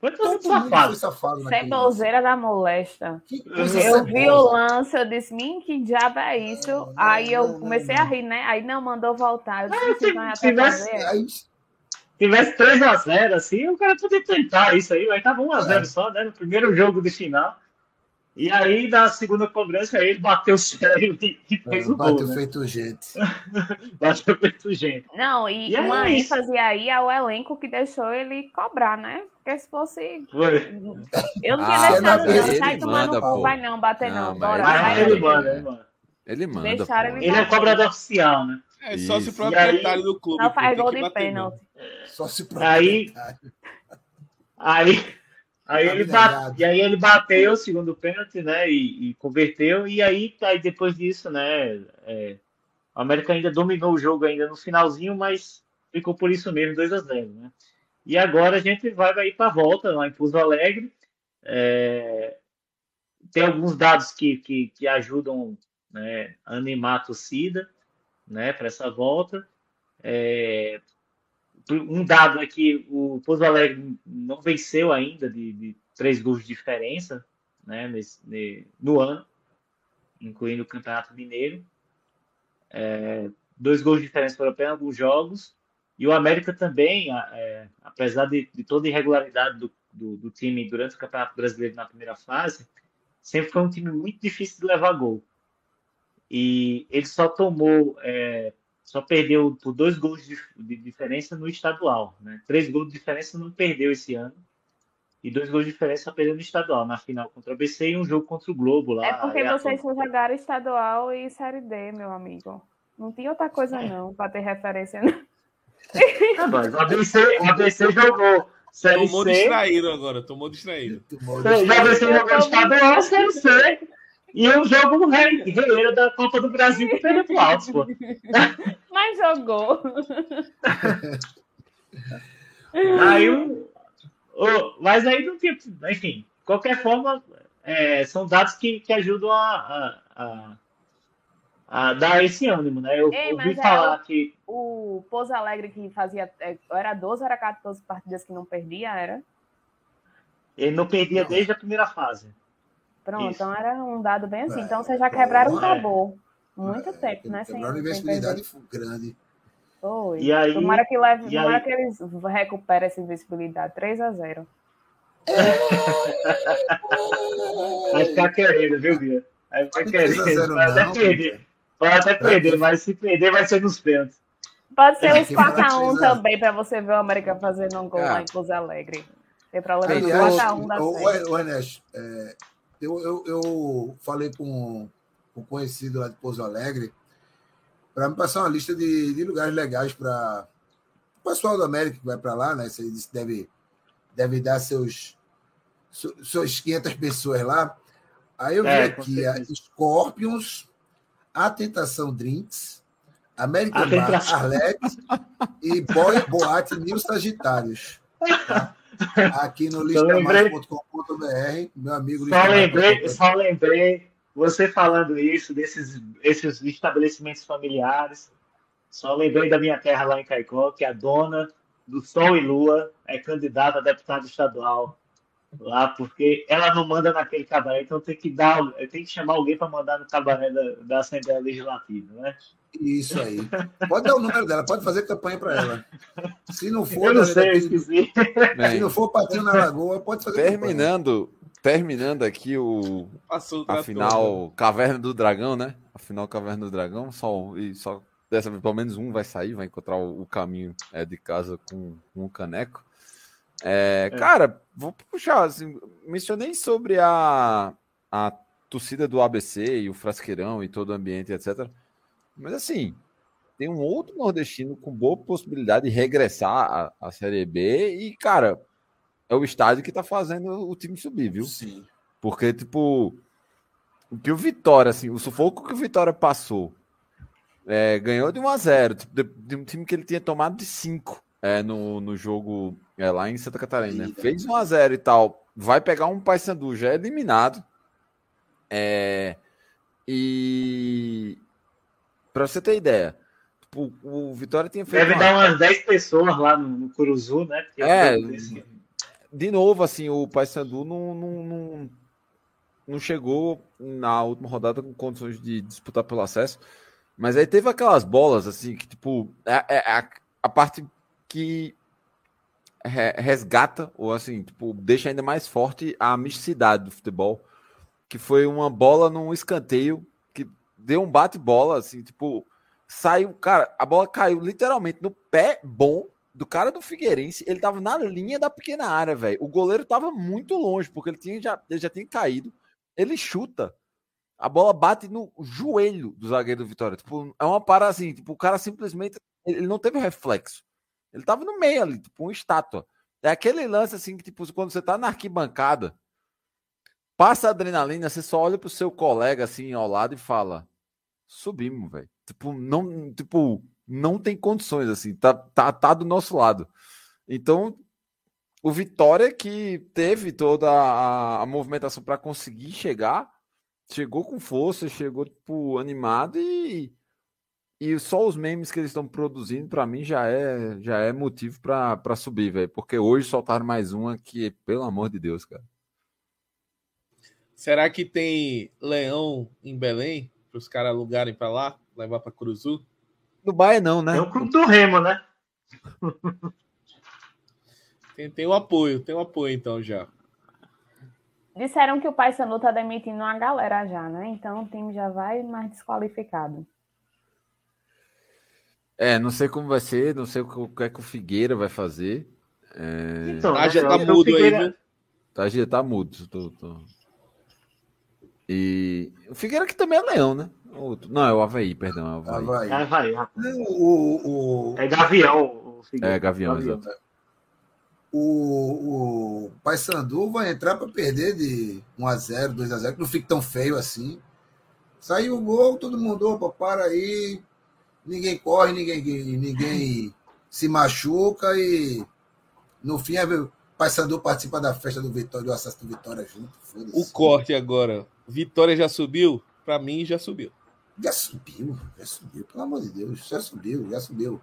Foi todo Todo safado. safado lance. Ceboseira da molesta. Que Eu vi o lance, eu disse, mim, que diabo é isso? Não, não, Aí eu não, comecei não. a rir, né? Aí não, mandou voltar. Eu disse, Ah, "Isso se vai até tivesse- fazer?" Aí, tivesse 3x0 assim, o cara podia tentar isso aí, aí tava 1x0 É. só, né? No primeiro jogo de final. E aí, na segunda cobrança, aí ele bateu sério e, e fez o gol, bateu né? feito gente. Bateu feito gente. Não, e E é uma isso. ênfase aí ao elenco que deixou ele cobrar, né? Porque se fosse. Foi. Eu não Ah, tinha deixado, mas não. ele Sai manda, pô. vai não, bater não. Não, Bora, ele- Mas vai. ele ele- manda, ele manda. Ele manda. Deixaram ele Ele é cobrador oficial, né? É só se Isso. for proprietário do clube. Não faz gol de pênalti. Só se Aí- Aí, aí, ele bate, e aí ele bateu o segundo pênalti, né? E, e converteu. E aí, aí depois disso, né? é, o América ainda dominou o jogo ainda no finalzinho, mas ficou por isso mesmo, 2 a 0 né? E agora a gente vai, ir para a volta lá em Pouso Alegre. É, tem alguns dados que, que, que ajudam né, a animar a torcida né, para essa volta. É, um dado é que o Pouso Alegre não venceu ainda de, de três gols de diferença né, nesse, ne- no ano, incluindo o Campeonato Mineiro. É, dois gols de diferença foram apenas alguns jogos. E o América também, é, apesar de, de toda a irregularidade do, do, do time durante o Campeonato Brasileiro na primeira fase, sempre foi um time muito difícil de levar gol. E ele só tomou, é, só perdeu por dois gols de, de diferença no estadual. Né? Três gols de diferença não perdeu esse ano. E dois gols de diferença perdeu no estadual, na final contra o ABC e um jogo contra o Globo lá. É porque vocês só jogaram estadual e série D, meu amigo. Não tinha outra coisa, não, pra ter referência. não. Ah, mas o ABC, o ABC jogou Série Tomou C. distraído agora, tomou distraído. O ABC jogou estadual, Série C. E o jogo rei- reira da Copa do Brasil que perdeu pro pô. Mas jogou. Aí o, o- mas aí não tinha. Enfim, de qualquer forma, é, são dados que, que ajudam a, a, a, a dar esse ânimo, né? Eu Ei, ouvi é falar o- que O Pouso Alegre que fazia. é, Era 12 ou era 14 partidas que não perdia, era? ele não perdia desde a primeira fase. Pronto, Isso. então era um dado bem assim. É, Então vocês já quebraram um é. tabu. Muito tempo, né? Sem, sem invencibilidade perder. grande. Foi. E aí- tomara que, leve, e tomara aí- que eles recuperem essa invencibilidade. 3 a 0 Vai ficar querendo, viu, Bia? Vai ficar Não querendo. Vai até não, perder. Pode até perder, mas se perder vai ser nos pênaltis. Pode ser uns Que 4x1 precisa- também, pra você ver o América fazendo um gol lá em Pouso Alegre. Tem pra levar Aliás, 4x1 da o, série. o, Ernesto, é, eu, eu, eu falei com com um conhecido lá de Pouso Alegre para me passar uma lista de, de lugares legais para o pessoal do América que vai para lá, né? Você deve, deve dar seus, su- suas 500 pessoas lá. Aí eu vi É, com aqui a. Scorpions, A Tentação Drinks, American A Bar. Arlete e Boy Boate Mil Sagitários. tá? Aqui no lembrei- listamais.com.br, meu amigo Só lembrei, listamais.com.br. só lembrei, você falando isso, desses esses estabelecimentos familiares. Só lembrei da minha terra lá em Caicó, que a dona do Sol e Lua é candidata a deputada estadual lá, porque ela não manda naquele cabaré, então tem que dar, tem que chamar alguém para mandar no cabaré da, da Assembleia Legislativa, né? Isso aí. Pode dar o número dela, pode fazer campanha para ela. Se não for, Eu não sei, daqui- esqueci. se Bem, não for Patinho na Lagoa, pode fazer campanha. terminando, terminando aqui o Passou a final Caverna do Dragão, né? A final Caverna do Dragão, só e só dessa vez pelo menos um vai sair, vai encontrar o, o caminho é, de casa com, com o caneco. É, Cara, vou puxar. Assim, mencionei sobre a, a torcida do ABC e o Frasqueirão e todo o ambiente, etc. Mas assim, tem um outro nordestino com boa possibilidade de regressar à, à Série B e, cara, é o estádio que tá fazendo o time subir, viu? Sim. Porque, tipo, o que o Vitória, assim, o sufoco que o Vitória passou, é, ganhou de 1 a 0 tipo, de, de um time que ele tinha tomado de 5 é, no, no jogo é, lá em Santa Catarina. Ida. Fez 1 a 0 e tal. Vai pegar um Paysandu já eliminado. É, e para você ter ideia, tipo, o Vitória tinha feito Deve uma- dar umas 10 pessoas lá no, no Curuzu, né? Porque É, de novo, assim, o Paysandu não, não, não, não chegou na última rodada com condições de disputar pelo acesso. Mas aí teve aquelas bolas, assim, que, tipo, é, é a, a parte que re- resgata, ou assim, tipo, deixa ainda mais forte a misticidade do futebol. Que foi uma bola num escanteio que deu um bate-bola, assim, tipo, saiu, cara, a bola caiu literalmente no pé bom do cara do Figueirense, ele tava na linha da pequena área, velho. O goleiro tava muito longe, porque ele, tinha já, ele já tinha caído. Ele chuta. A bola bate no joelho do zagueiro do Vitória. Tipo, é uma parada assim, tipo, o cara simplesmente ele não teve reflexo. Ele tava no meio ali, tipo, uma estátua. É aquele lance assim que, tipo, quando você tá na arquibancada, passa a adrenalina, você só olha pro seu colega assim ao lado e fala: subimos, velho. Tipo, não, tipo, não tem condições assim, tá, tá, tá do nosso lado. Então, o Vitória que teve toda a, a movimentação para conseguir chegar, chegou com força, chegou tipo animado e e só os memes que eles estão produzindo para mim já é já é motivo para subir, velho, porque hoje soltaram mais uma que, pelo amor de Deus, cara. Será que tem leão em Belém para os caras alugarem para lá, levar para Curuzu? Dubai não, né? É o clube do Remo, né? Tem, tem o apoio, tem o apoio então já. Disseram que o Paysandu tá demitindo uma galera já, né? Então o time já vai mais desqualificado. É, não sei como vai ser, não sei o que, o que é que o Figueira vai fazer. É... Então, já né, tá o mudo aí, Figueira- viu? Tá, já tá mudo. tô- tô. E o Figueira que também é leão, né? Outro. Não, é o Havaí, perdão. É o Havaí. Havaí. Ah, vai, rapaz. O, o, É Gavião. o Figueira. É, Gavião, exato. o, o Paysandu vai entrar para perder de 1x0, 2x0, que não fique tão feio assim. Saiu o gol, todo mundo, opa, para aí. Ninguém corre, ninguém, ninguém se machuca e no fim é Paysandu participa da festa do Vitória, do acesso do Vitória junto. O corte agora. Vitória já subiu? Para mim já subiu. Já subiu, já subiu, pelo amor de Deus, já subiu, já subiu.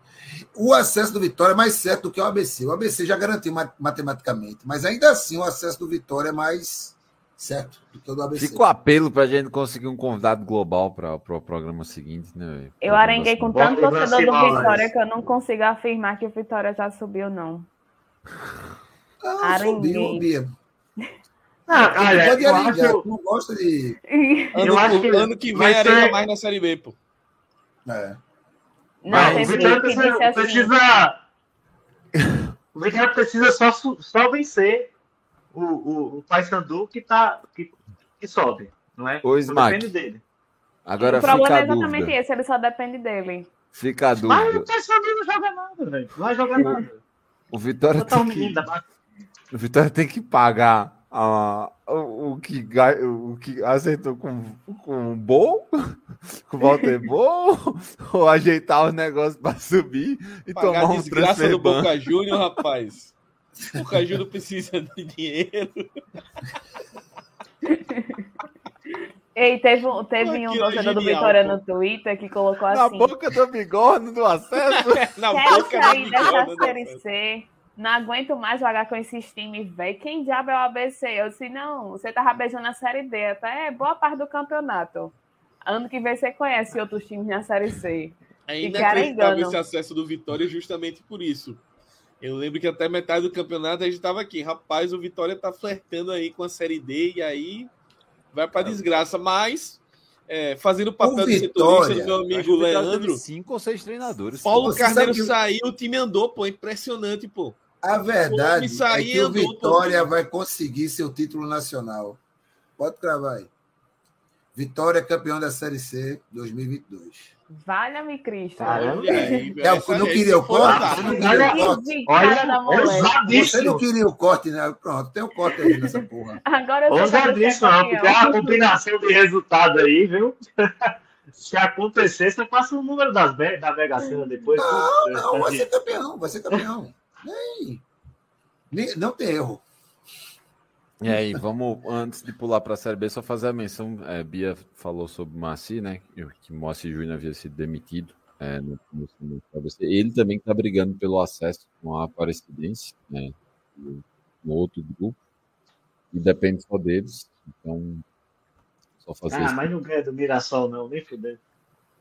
O acesso do Vitória é mais certo do que o ABC. O ABC já garantiu ma- matematicamente, mas ainda assim o acesso do Vitória é mais certo do que o do ABC. Fica o apelo pra gente conseguir um convidado global para o pro programa seguinte, né? Eu arenguei com tanto torcedor do Vitória mas- que eu não consigo afirmar que o Vitória já subiu, não. Não, Arenguei. subiu, Bia. Ah, Tu olha, pode eu arengar, acho, tu não gosta de. Ano, Eu acho que ano que vem ser- mais na Série B, pô. É. Não, Mas o Vitória precisa, assim. precisa- O Vitória precisa só, só vencer o, o, o Paysandu que, tá, que, que sobe, não é? Ô, Só Smack. depende dele. Agora o problema é exatamente dúvida. esse, ele só depende dele. Fica a Mas o dúvida. Paysandu não joga nada, velho. Não vai jogar nada. O Vitória, um tem que, o Vitória tem que pagar a, o, o que, o que acertou com, com o Bom, com o Walter Bom, ou ajeitar os negócios para subir e Pagar tomar um desgraça transfer do. Boca Júnior, rapaz. O Boca Júnior precisa de dinheiro. Ei, teve, um- teve um torcedor do Vitória pô. no Twitter que colocou Na assim: boca do bigorna do acesso. Na Quero boca sair da dessa série C. Não aguento mais jogar com esses times, velho. Quem diabo é o ABC? Eu disse, não, você tava beijando a série D, até boa parte do campeonato. Ano que vem você conhece outros times na série C. É Que inacreditável esse acesso do Vitória justamente por isso. Eu lembro que até metade do campeonato a gente tava aqui. Rapaz, o Vitória tá flertando aí com a Série D e aí vai pra desgraça. Mas, é, fazendo o papel O de setorista do meu amigo Leandro, cinco ou seis treinadores. Paulo Carneiro que- saiu, o time andou, pô. Impressionante, pô. A verdade é que o do- Vitória vai conseguir seu título nacional. Pode cravar aí. Vitória campeão da Série C 2022. Valha-me Cristo. Olha aí. É, não queria o corte? não queria o corte? Olha. Você não queria o corte, né? Pronto, tem o corte aí nessa porra. Agora eu Ousadíssimo, não, porque a combinação de resultado aí, viu? Se acontecer, você passa o número das da Mega Sena depois. Não, não, vai ser campeão, vai ser campeão. Nem, nem- não tem erro. E aí, vamos, antes de pular para a Série B, só fazer a menção. É, Bia falou sobre o Maci, né? Que Moacir Júnior havia sido demitido. é, no, no, no. Ele também está brigando pelo acesso com a Aparecidense, né? No, outro grupo. E depende só deles. Então, só fazer Ah, isso. mas não ganha do Mirassol, não, nem fudeu.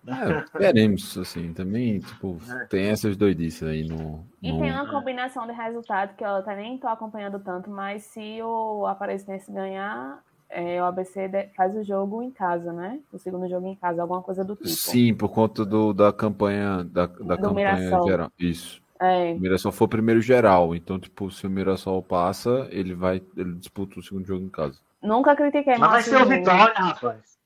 É, veremos, assim, também, tipo, É. tem essas doidices aí no. E no- tem uma combinação de resultado que eu até nem tô acompanhando tanto, mas se o Aparecidense ganhar, é, o ABC faz o jogo em casa, né? O segundo jogo em casa, alguma coisa do tipo. Sim, por conta do, da campanha da, da Do campanha Mirassol. geral. Isso. É, O Mirassol foi o primeiro geral, então, tipo, se o Mirassol passa, ele vai, ele disputa o segundo jogo em casa. nunca critiquei Mas vai ser o. Vitória, rapaz.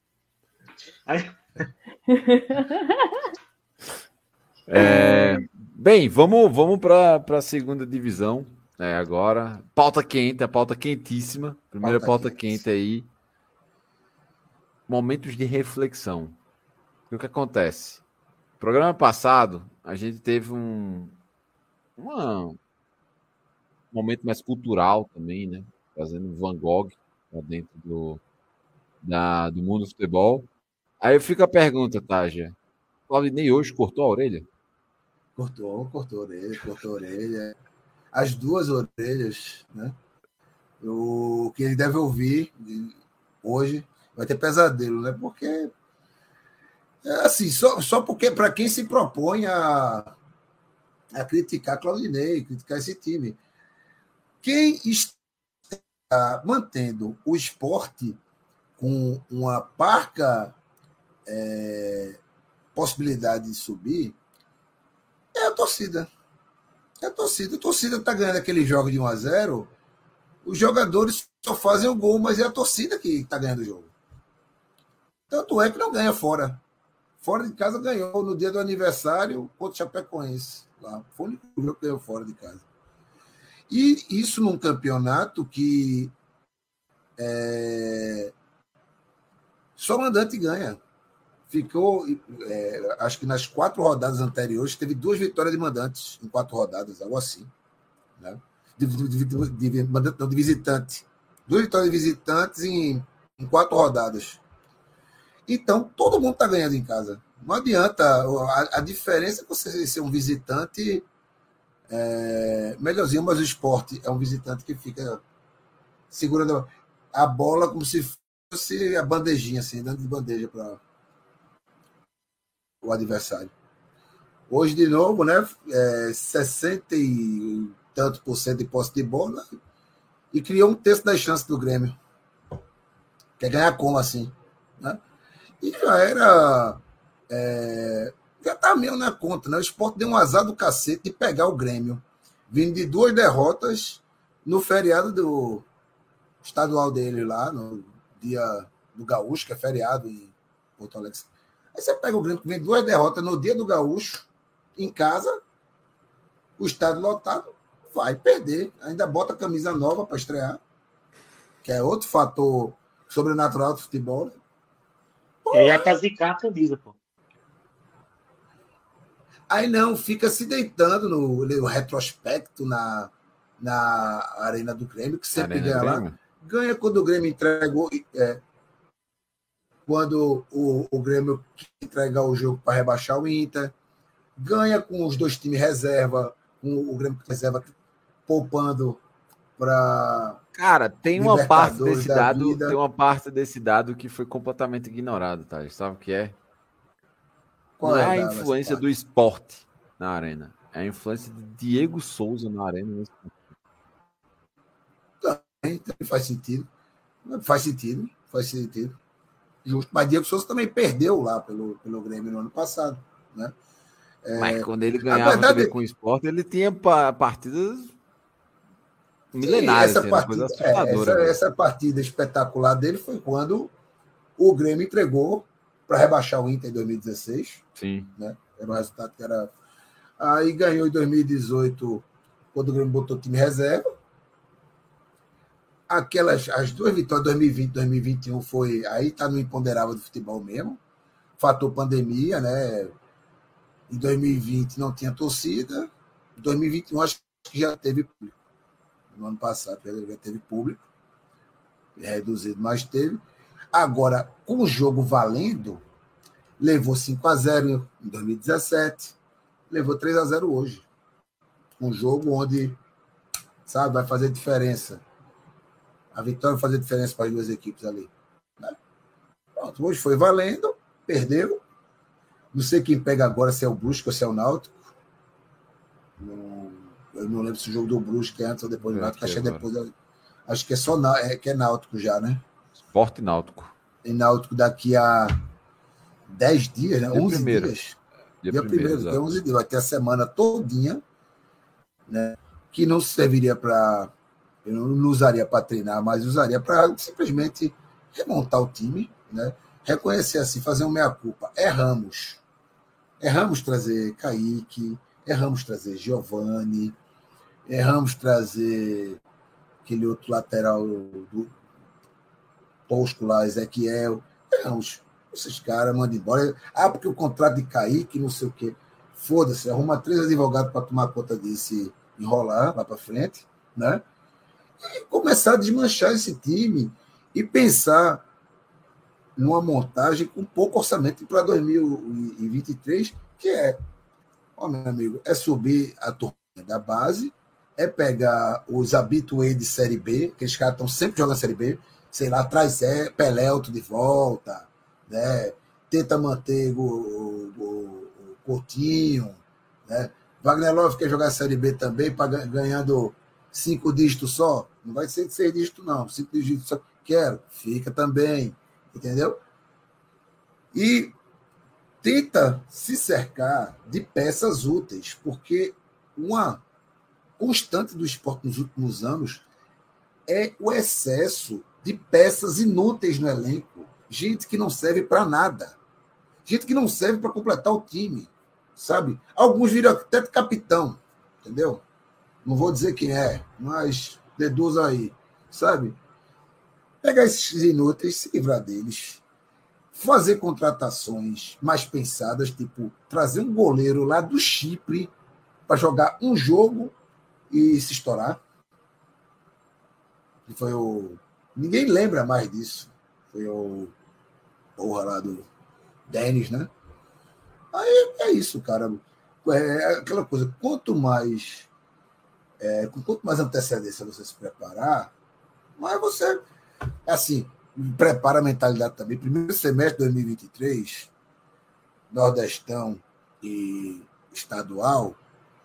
Aí, É, bem, vamos, vamos para a segunda divisão né, agora. Pauta quente, a pauta quentíssima. Primeira Pauta pauta, quente. quente aí. Momentos de reflexão. O que acontece? Programa passado, a gente teve um uma- um momento mais cultural também, né? Trazendo Van Gogh dentro do, da, do mundo do futebol. Aí fica a pergunta, Taja. Claudinei hoje cortou a orelha? Cortou, cortou a orelha, cortou a orelha. As duas orelhas, né? O que ele deve ouvir hoje vai ter pesadelo, né? Porque é assim, só, só porque para quem se propõe a, a criticar Claudinei, criticar esse time. Quem está mantendo o esporte com uma parca é, possibilidade de subir é a torcida. É a torcida. A torcida está ganhando aquele jogo de 1 a 0 os jogadores só fazem o gol, mas é a torcida que está ganhando o jogo. Tanto é que não ganha fora. Fora de casa ganhou no dia do aniversário contra o Chapecoense. Lá. Foi o único jogo que ganhou fora de casa. E isso num campeonato que é, só mandante ganha. Ficou, é, acho que nas quatro rodadas anteriores, teve duas vitórias de mandantes em quatro rodadas, algo assim. Né? De, de, de, de, de visitante. Duas vitórias de visitantes em, em quatro rodadas. Então, todo mundo está ganhando em casa. Não adianta. A, a, diferença é você ser um visitante é, melhorzinho, mas o esporte é um visitante que fica segurando a bola como se fosse a bandejinha, assim, dando de bandeja para o adversário. Hoje, de novo, né? É, 60 e tanto por cento de posse de bola e criou um terço das chances do Grêmio. Quer ganhar como assim? Né? E já era. É, já tá meio na conta, né? O esporte deu um azar do cacete de pegar o Grêmio, vindo de duas derrotas no feriado do estadual dele lá, no dia do Gaúcho, que é feriado em Porto Alegre. Aí você pega o Grêmio que vem duas derrotas no dia do Gaúcho, em casa, o estádio lotado, vai perder. Ainda bota camisa nova para estrear, que é outro fator sobrenatural do futebol. Né? Pô, é para zicar a camisa, pô. Aí não, fica se deitando no, no retrospecto na, na Arena do Grêmio, que sempre ganha lá. Ganha quando o Grêmio entregou. É, quando o, o Grêmio entregar o jogo para rebaixar o Inter. Ganha com os dois times reserva, com o Grêmio reserva poupando para. Cara, tem uma parte desse dado, vida. tem uma parte desse dado que foi completamente ignorado, tá? Sabe o que é? Qual é, é a influência do esporte na arena. É a influência de Diego Souza na arena. Também, faz sentido. Faz sentido. Faz sentido. Justo. Mas Diego Souza também perdeu lá pelo, pelo Grêmio no ano passado. Né? É, Mas quando ele ganhava verdade... com o esporte, ele tinha partidas milenária, essa, assim, partida, é, essa, né? essa partida espetacular dele foi quando o Grêmio entregou para rebaixar o Inter em 2016. Sim. né? Era um resultado que era. Aí ganhou em 2018, quando o Grêmio botou time reserva. Aquelas, as duas vitórias, 2020 2021, foi. Aí tá no imponderável do futebol mesmo. Fator pandemia, né? Em 2020 não tinha torcida. Em 2021, acho que já teve público. No ano passado já teve público. Reduzido, mas teve. Agora, com o jogo valendo, levou 5 a 0 em 2017, levou 3 a 0 hoje. Um jogo onde, sabe, vai fazer diferença. A vitória vai fazer diferença para as duas equipes ali. né? Pronto, hoje foi valendo, perdeu. Não sei quem pega agora, se é o Brusque ou se é o Náutico. Eu não lembro se o jogo do Brusque é antes ou depois do É, Náutico. Acho que é depois. Acho que é só é, que é Náutico já, né? Esporte Náutico. Tem Náutico daqui a 10 dias, né? Dia 11 primeiro. dias. Dia, Dia primeiro, primeiro, exato. tem 11 dias, vai ter a semana todinha, né? Que não serviria para. Eu não usaria para treinar, mas usaria para simplesmente remontar o time, né? Reconhecer assim, fazer um meia-culpa. Erramos. Erramos trazer Kaique, erramos trazer Giovanni, erramos trazer aquele outro lateral do Tosco lá, Ezequiel. Erramos. Esses caras mandam embora. Ah, porque o contrato de Kaique, não sei o quê. Foda-se, arruma três advogados para tomar conta disso e enrolar lá para frente, né? E começar a desmanchar esse time e pensar numa montagem com pouco orçamento para 2023, que é, ó, meu amigo, é subir a turma da base, é pegar os habituês de Série B, que os caras estão sempre jogando Série B, sei lá, traz é, Pelelto de volta, né? tenta manter o, o, o- Coutinho, né? Wagner Love quer jogar Série B também, pra, gan- ganhando cinco dígitos só. Não vai ser de seis dígitos, não. Cinco dígitos só. Quero. Fica também. Entendeu? E tenta se cercar de peças úteis, porque uma constante do esporte nos últimos anos é o excesso de peças inúteis no elenco. Gente que não serve para nada. Gente que não serve para completar o time. Sabe? Alguns viram até capitão. Entendeu? Não vou dizer quem é, mas deduz aí. Sabe? Pegar esses inúteis, se livrar deles. Fazer contratações mais pensadas, tipo trazer um goleiro lá do Chipre para jogar um jogo e se estourar. Que foi o. Ninguém lembra mais disso. Foi o. Porra lá do Denis, né? Aí é isso, cara. É aquela coisa, quanto mais. É, com quanto mais antecedência você se preparar, mais você. Assim, prepara a mentalidade também. Primeiro semestre de 2023, Nordestão e estadual,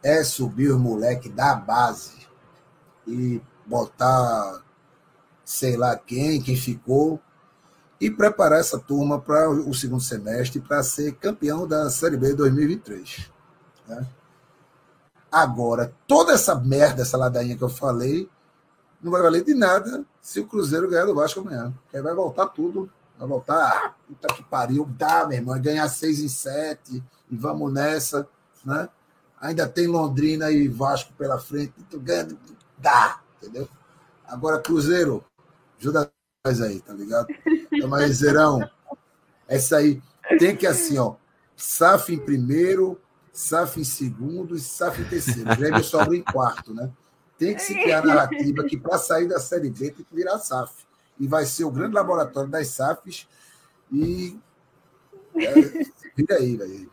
é subir o moleque da base e botar sei lá quem, quem ficou, e preparar essa turma para o segundo semestre para ser campeão da Série B 2023. Né? Agora, toda essa merda, essa ladainha que eu falei, não vai valer de nada se o Cruzeiro ganhar do Vasco amanhã. Porque aí vai voltar tudo. Vai voltar, ah, puta que pariu, dá, meu irmão, é ganhar seis em sete, e vamos nessa, né? Ainda tem Londrina e Vasco pela frente, tu ganha, dá, entendeu? Agora, Cruzeiro, ajuda nós aí, tá ligado? Então, mas, Zerão, essa aí tem que assim, ó, SAF em primeiro, SAF em segundo e SAF em terceiro. O Grêmio sobra em quarto, né? Tem que se criar a narrativa que para sair da Série B tem que virar SAF. E vai ser o grande laboratório das SAFs. E é, vira aí, velho.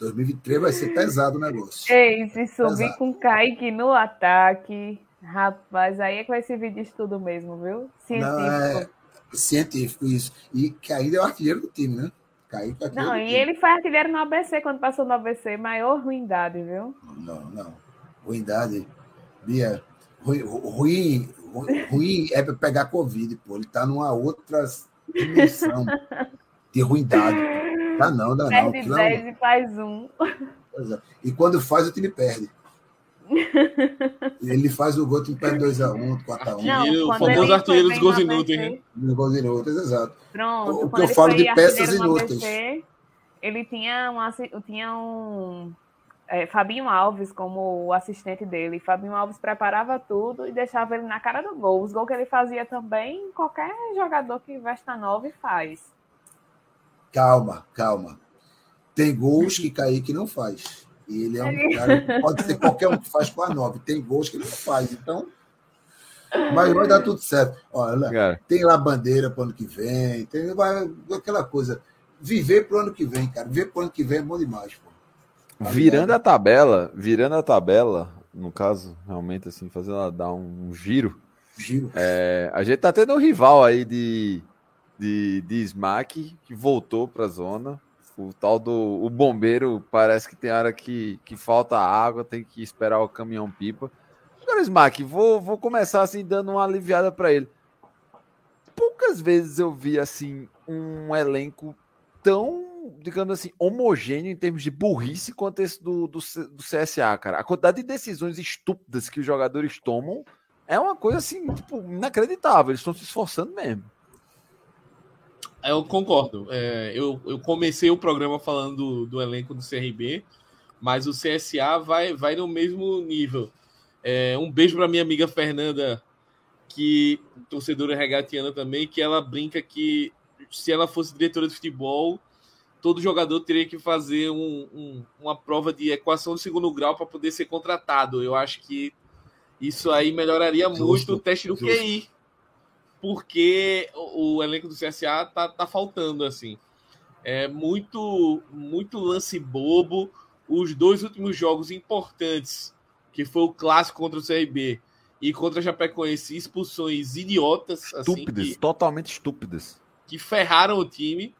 2023 vai ser pesado o negócio. Ei, se subir com Kaique no ataque, rapaz, aí é que vai servir de estudo mesmo, viu? Científico. Não, é científico isso. E que ainda é o artilheiro do time, né? Artilheiro Não, e ele foi artilheiro no ABC quando passou no ABC, maior ruindade, viu? Não, não. Ruindade. Bia, ruim, ruim, ruim, é para pegar Covid, pô. Ele tá numa outra dimensão de ruindade. Dá não, dá não. Perde Aquilo é um- 10 e faz um. É. E quando faz, o time perde. Ele faz o gol, tem pé 2x1, 4x1. Não, Artilheiro, o famoso artilheiro dos gols inúteis, né? No gol inúteis, exato. Pronto. O que eu ele falo de peças inúteis. ABC, ele tinha um, assi- tinha um é, Fabinho Alves como o assistente dele. Fabinho Alves preparava tudo e deixava ele na cara do gol. Os gols que ele fazia também, qualquer jogador que veste a 9 faz. Calma, calma. Tem gols que Kaique não faz. Ele é um cara, pode ser qualquer um que faz com a 9. Tem gols que ele não faz. Então, mas vai dar tudo certo. Olha, Cara, tem lá bandeira para o ano que vem, tem vai, aquela coisa. Viver para o ano que vem, cara. Viver para o ano que vem é bom demais, pô. Tá virando ligado? a tabela, virando a tabela, no caso, realmente assim, fazendo ela dar um giro, Giro. é, a gente tá tendo um rival aí de, de, de Smack, que voltou pra zona. O tal do o bombeiro parece que tem hora que, que falta água, tem que esperar o caminhão pipa. Agora, Smack, vou, vou começar assim, dando uma aliviada pra ele. Poucas vezes eu vi assim um elenco tão, digamos assim, homogêneo em termos de burrice quanto esse do, do, do CSA, cara. A quantidade de decisões estúpidas que os jogadores tomam é uma coisa assim, tipo, inacreditável. Eles estão se esforçando mesmo. Eu concordo. É, eu, eu comecei o programa falando do, do elenco do CRB, mas o CSA vai, vai no mesmo nível. É, um beijo para minha amiga Fernanda, que torcedora regatiana também, que ela brinca que se ela fosse diretora de futebol, todo jogador teria que fazer um- um- uma prova de equação de segundo grau para poder ser contratado. Eu acho que isso aí melhoraria muito o teste do. QI porque o, o elenco do CSA tá, tá faltando assim. É muito muito lance bobo. Os dois últimos jogos importantes, que foi o clássico contra o CRB e contra a Chapecoense, expulsões idiotas, assim, Estúpidas, que, totalmente estúpidas. que ferraram o time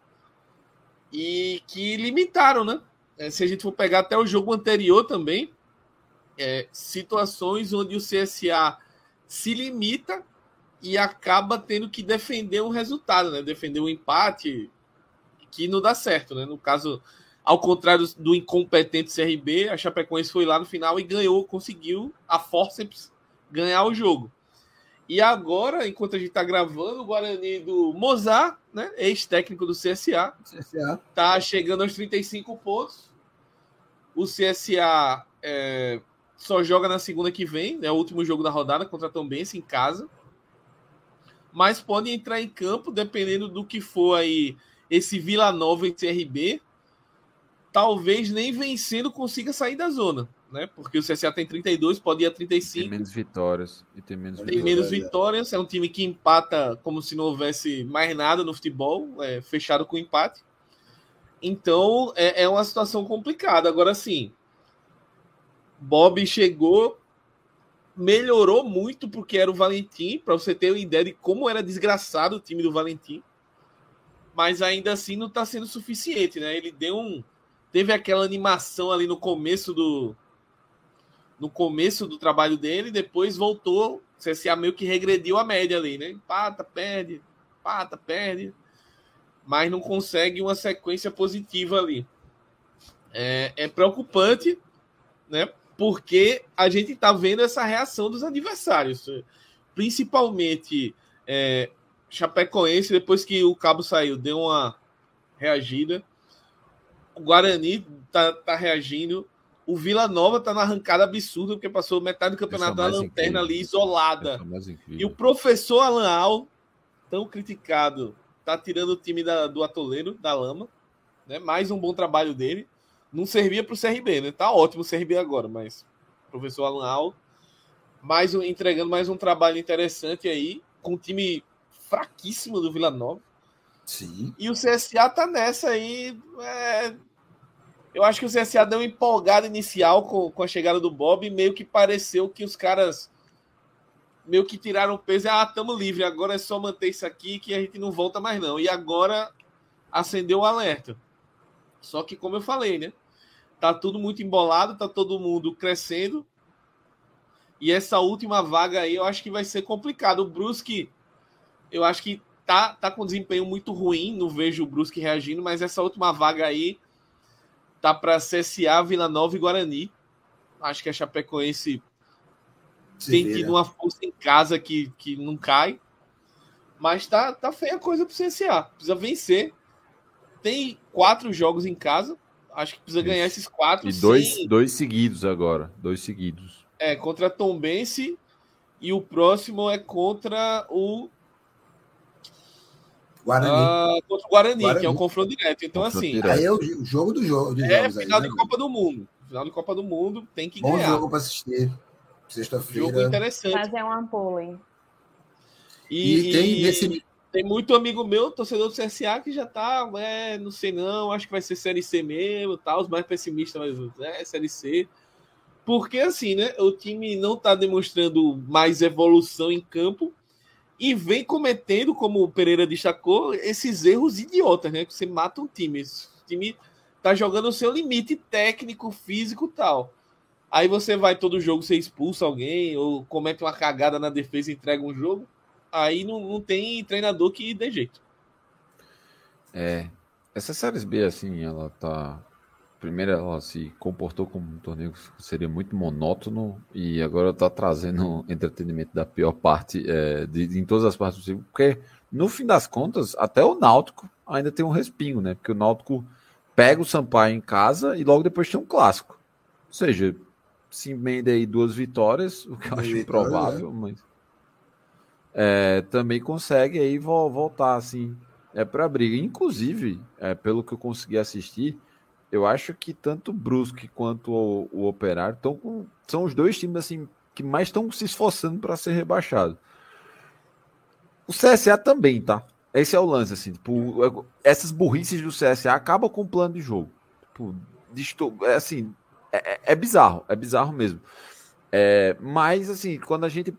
e que limitaram, né? É, se a gente for pegar até o jogo anterior também, é, situações onde o CSA se limita e acaba tendo que defender um resultado, né? Defender um empate que não dá certo, né? No caso, ao contrário do incompetente CRB, a Chapecoense foi lá no final e ganhou, conseguiu a forceps ganhar o jogo. E agora, enquanto a gente está gravando, o Guarani do Mozart, né, ex-técnico do CSA, CSA. tá chegando aos 35 pontos. O CSA é, só joga na segunda que vem, é o último jogo da rodada contra a Tombense em casa. Mas pode entrar em campo dependendo do que for aí esse Vila Nova e CRB. Talvez nem vencendo consiga sair da zona, né? Porque o CSA tem 32, pode ir a Tem 35 menos vitórias e tem menos tem vitórias. menos vitórias. É um time que empata como se não houvesse mais nada no futebol, é, fechado com empate. Então é, é uma situação complicada. Agora sim, Bob chegou, melhorou muito porque era o Valentim, para você ter uma ideia de como era desgraçado o time do Valentim. Mas ainda assim não está sendo suficiente, né? Ele deu um. Teve aquela animação ali no começo do, no começo do trabalho dele, depois voltou. O CSA meio que regrediu a média ali, né? Empata, perde, empata, perde. Mas não consegue uma sequência positiva ali. É, é preocupante, né? Porque a gente tá vendo essa reação dos adversários. Principalmente é, Chapecoense, depois que o Cabo saiu, deu uma reagida. O Guarani tá, tá reagindo. O Vila Nova tá na arrancada absurda, porque passou metade do campeonato na lanterna incrível. ali, isolada. E o professor Alan Al, tão criticado, tá tirando o time da- do atoleiro, da lama. Né? Mais um bom trabalho dele. Não servia para o CRB, né? Tá ótimo o CRB agora, mas o professor Alan Al mais um, entregando mais um trabalho interessante aí, com um time fraquíssimo do Vila Nova. Sim. E o CSA tá nessa aí. é, Eu acho que o CSA deu uma empolgada inicial com, com a chegada do Bob e meio que pareceu que os caras meio que tiraram o peso e ah, tamo livre, agora é só manter isso aqui que a gente não volta mais não. E agora acendeu o alerta. Só que como eu falei, né? Tá tudo muito embolado, tá todo mundo crescendo. E essa última vaga aí eu acho que vai ser complicado. O Brusque, eu acho que tá, tá com desempenho muito ruim, não vejo o Brusque reagindo, mas essa última vaga aí tá para CSA, Vila Nova e Guarani. Acho que a Chapecoense Se tem vira. tido uma força em casa que, que não cai. Mas tá, tá feia a coisa pro CSA. Precisa vencer. Tem quatro jogos em casa. Acho que precisa ganhar esses quatro. E dois, sem- dois seguidos agora. Dois seguidos. É, contra Tombense. E o próximo é contra o, Guarani. ah, contra o Guarani, Guarani. que é um confronto direto. Então, Confronto assim, direto. Aí é o jogo do jogo. É aí, final né, de Copa do Mundo. Final de Copa do Mundo tem que Bom ganhar. jogo para assistir. Jogo Sexta-feira. interessante. Fazer uma pole. E, E tem e- nesse. Tem muito amigo meu, torcedor do CSA, que já tá, é, não sei não, acho que vai ser Série C mesmo, tá, os mais pessimistas, mas é Série C. Porque assim, né, o time não tá demonstrando mais evolução em campo e vem cometendo, como o Pereira destacou, esses erros idiotas, né, que você mata um time. Esse time tá jogando o seu limite técnico, físico tal. Aí você vai todo jogo, você expulsa alguém, ou comete uma cagada na defesa e entrega um jogo aí não, não tem treinador que dê jeito. É. Essa Série B, assim, ela tá. Primeiro, ela se comportou como um torneio que seria muito monótono e agora tá trazendo entretenimento da pior parte, é, de, de- em todas as partes possíveis, porque no fim das contas, até o Náutico ainda tem um respingo, né? Porque o Náutico pega o Sampaio em casa e logo depois tem um clássico. Ou seja, se emenda aí duas vitórias, o que eu acho improvável, mas é, também consegue aí vo- voltar assim é para briga. Inclusive, é, pelo que eu consegui assistir, eu acho que tanto o Brusque quanto o, o Operário estão são os dois times assim que mais estão se esforçando para ser rebaixado. O CSA também, tá? Esse é o lance assim, tipo, é- essas burrices do CSA acabam com o plano de jogo. Tipo, desto- é assim, é, é- é bizarro, é bizarro mesmo. É, mas assim, quando a gente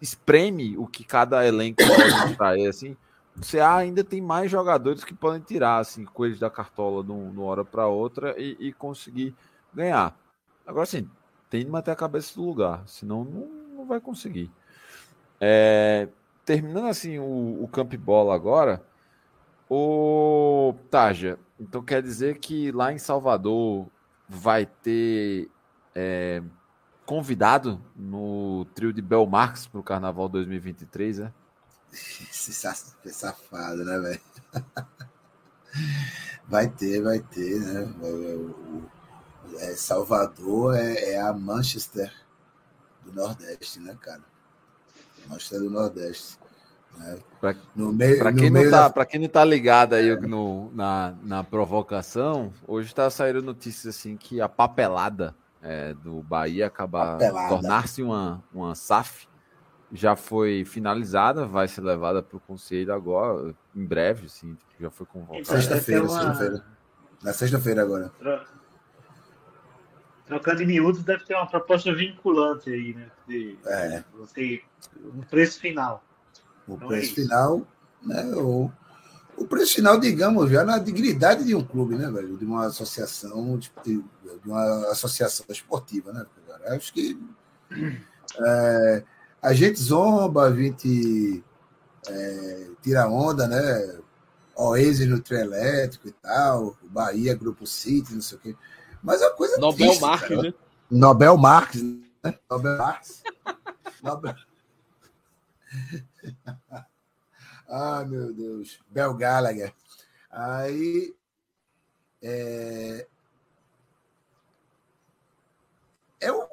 espreme o que cada elenco pode trazer, assim, o CA ainda tem mais jogadores que podem tirar assim, coelhos da cartola de uma hora para outra e, e conseguir ganhar. Agora sim, tem de manter a cabeça no lugar, senão não, não vai conseguir. É, terminando assim o, o Camp Bola agora, o Taja, então quer dizer que lá em Salvador vai ter é, convidado no trio de Belmarx para o Carnaval 2023, né? Esse safado, né, velho? Vai ter, vai ter, né? É, Salvador é, é a Manchester do Nordeste, né, cara? Manchester do Nordeste. Né? Pra- No meio, Para quem, não tá, da- quem não tá ligado aí no- na, na provocação, hoje tá saindo notícias assim que a papelada é, do Bahia acabar tornar-se uma, uma SAF já foi finalizada, vai ser levada para o conselho agora, em breve, assim, já foi convocada. Sexta-feira, Deve ter uma- sexta-feira. Na sexta-feira agora. Tro- Trocando em miúdos, deve ter uma proposta vinculante aí, né? De É. você, um preço final. O Então é preço isso. final, né? O, o preço final, digamos, já na dignidade de um clube, né, velho? De uma associação, de, de uma associação esportiva, né? cara? Acho que é, a gente zomba, a gente é, tira onda, né? Oasis no trio elétrico e tal, Bahia, Grupo City, não sei o quê. Mas a coisa é Nobel triste, Marques, cara. né? Nobel Marques, né? Nobel Marques. Nobel... ah, meu Deus. Bel Gallagher. Aí. É, é, um-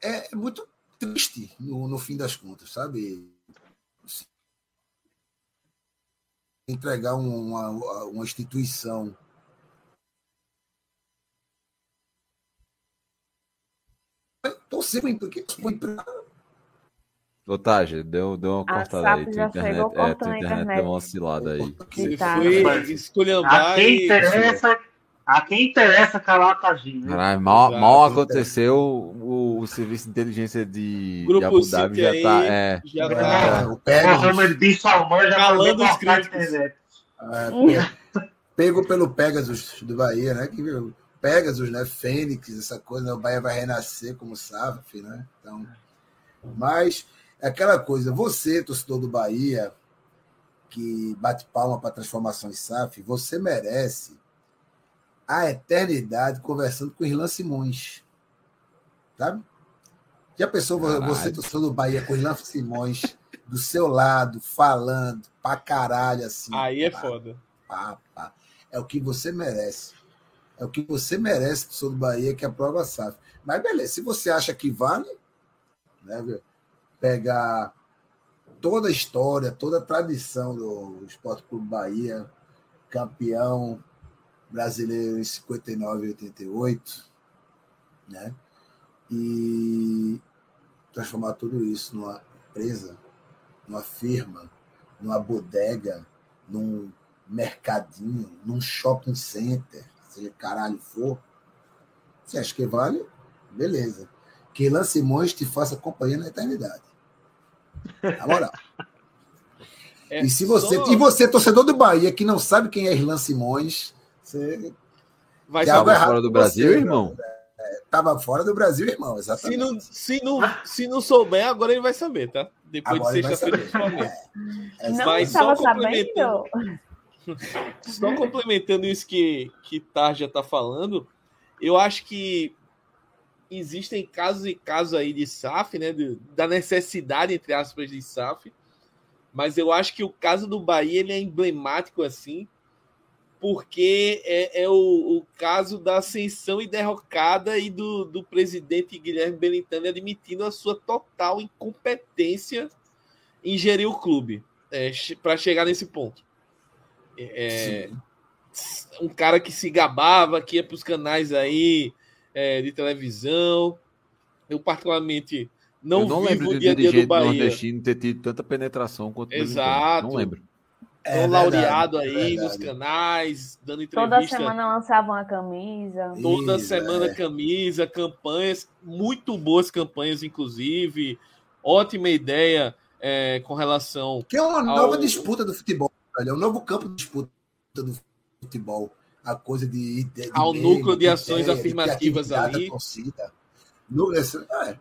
é muito triste no, no fim das contas, sabe? Entregar um, uma, uma instituição torcer porque Otávio, deu, deu uma A cortada aí. Tua internet, é, cortando tua a internet internet. deu uma oscilada aí. Você Tá. foi A quem e... interessa, a quem interessa calar tá agindo. né? Caralho, mal, mal aconteceu o, o serviço de inteligência de, de Grupo Abu Dhabi City já aí, tá. É, já É, tá o O Pegasus, Bin Salman já Calando os a críticos. é, pe- pego pelo Pegasus do Bahia, né? Que o Pegasus, né? Fênix, essa coisa, né? o Bahia vai renascer como SAF, né? Então, mas é aquela coisa, você, torcedor do Bahia, que bate palma para a transformação em SAF, você merece a eternidade conversando com Irlan Simões. Sabe? Já pensou Caralho. você, torcedor do Bahia, com o Ilan Simões do seu lado, falando pra caralho assim. Aí é pá, foda. pá, pá. É o que você merece. É o que você merece, torcedor do Bahia, que aprova a SAF. Mas beleza, se você acha que vale, né, viu? Pegar toda a história, toda a tradição do Esporte Clube Bahia, campeão brasileiro em 59 e 88, né? E transformar tudo isso numa empresa, numa firma, numa bodega, num mercadinho, num shopping center, seja caralho for. Você acha que vale? Beleza. Que Ilan Simões te faça companhia na eternidade. Na moral. É E se você, só- e você, torcedor do Bahia, que não sabe quem é Irlan Simões, você vai ser fora do Brasil, você, irmão? estava fora do Brasil, irmão, Se exatamente. não, se, não, se não souber, agora ele vai saber, tá? Depois Agora de sexta-feira, saber. principalmente. É, Não Mas estava só sabendo? complementando. Só complementando isso que, que Tarja está falando, eu acho que existem casos e casos aí de SAF, né? de- da necessidade, entre aspas, de SAF. Mas eu acho que o caso do Bahia ele é emblemático assim, porque é, é o, o caso da ascensão e derrocada e do, do presidente Guilherme Belintani admitindo a sua total incompetência em gerir o clube para chegar nesse ponto. É, um cara que se gabava, que ia para os canais aí é, de televisão. Eu, particularmente, não, eu não vivo lembro o de dia a dia do dirigente Bahia. nordestino ter tido tanta penetração quanto o Exato. Não lembro. É Tão verdade, laureado é aí verdade. nos canais, dando Toda entrevista. semana lançavam a camisa. Toda Isso, semana é. camisa, campanhas, muito boas campanhas, inclusive. Ótima ideia é, com relação. Que é uma nova ao- disputa do futebol, velho. É um novo campo de disputa do futebol. A coisa de. de, de Ao meme, núcleo de de ações ideia, de afirmativas ali. da torcida. No, é.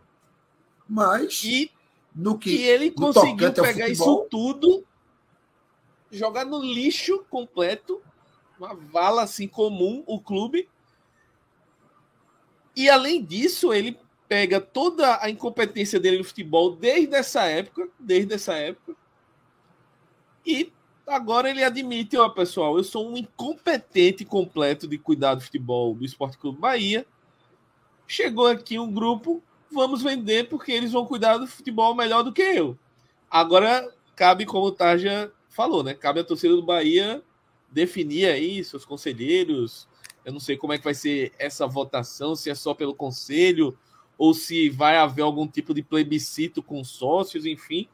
Mas, E no que. que ele conseguiu pegar futebol- isso tudo, jogar no lixo completo, uma vala assim comum, o clube. E além disso, ele pega toda a incompetência dele no futebol desde essa época, desde essa época. E agora ele admite, ó, pessoal, eu sou um incompetente completo de cuidar do futebol do Esporte Clube Bahia. Chegou aqui um grupo, vamos vender porque eles vão cuidar do futebol melhor do que eu. Agora cabe, como o Tarja falou, né? Cabe a torcida do Bahia definir aí seus conselheiros. Eu não sei como é que vai ser essa votação, se é só pelo conselho ou se vai haver algum tipo de plebiscito com sócios, enfim,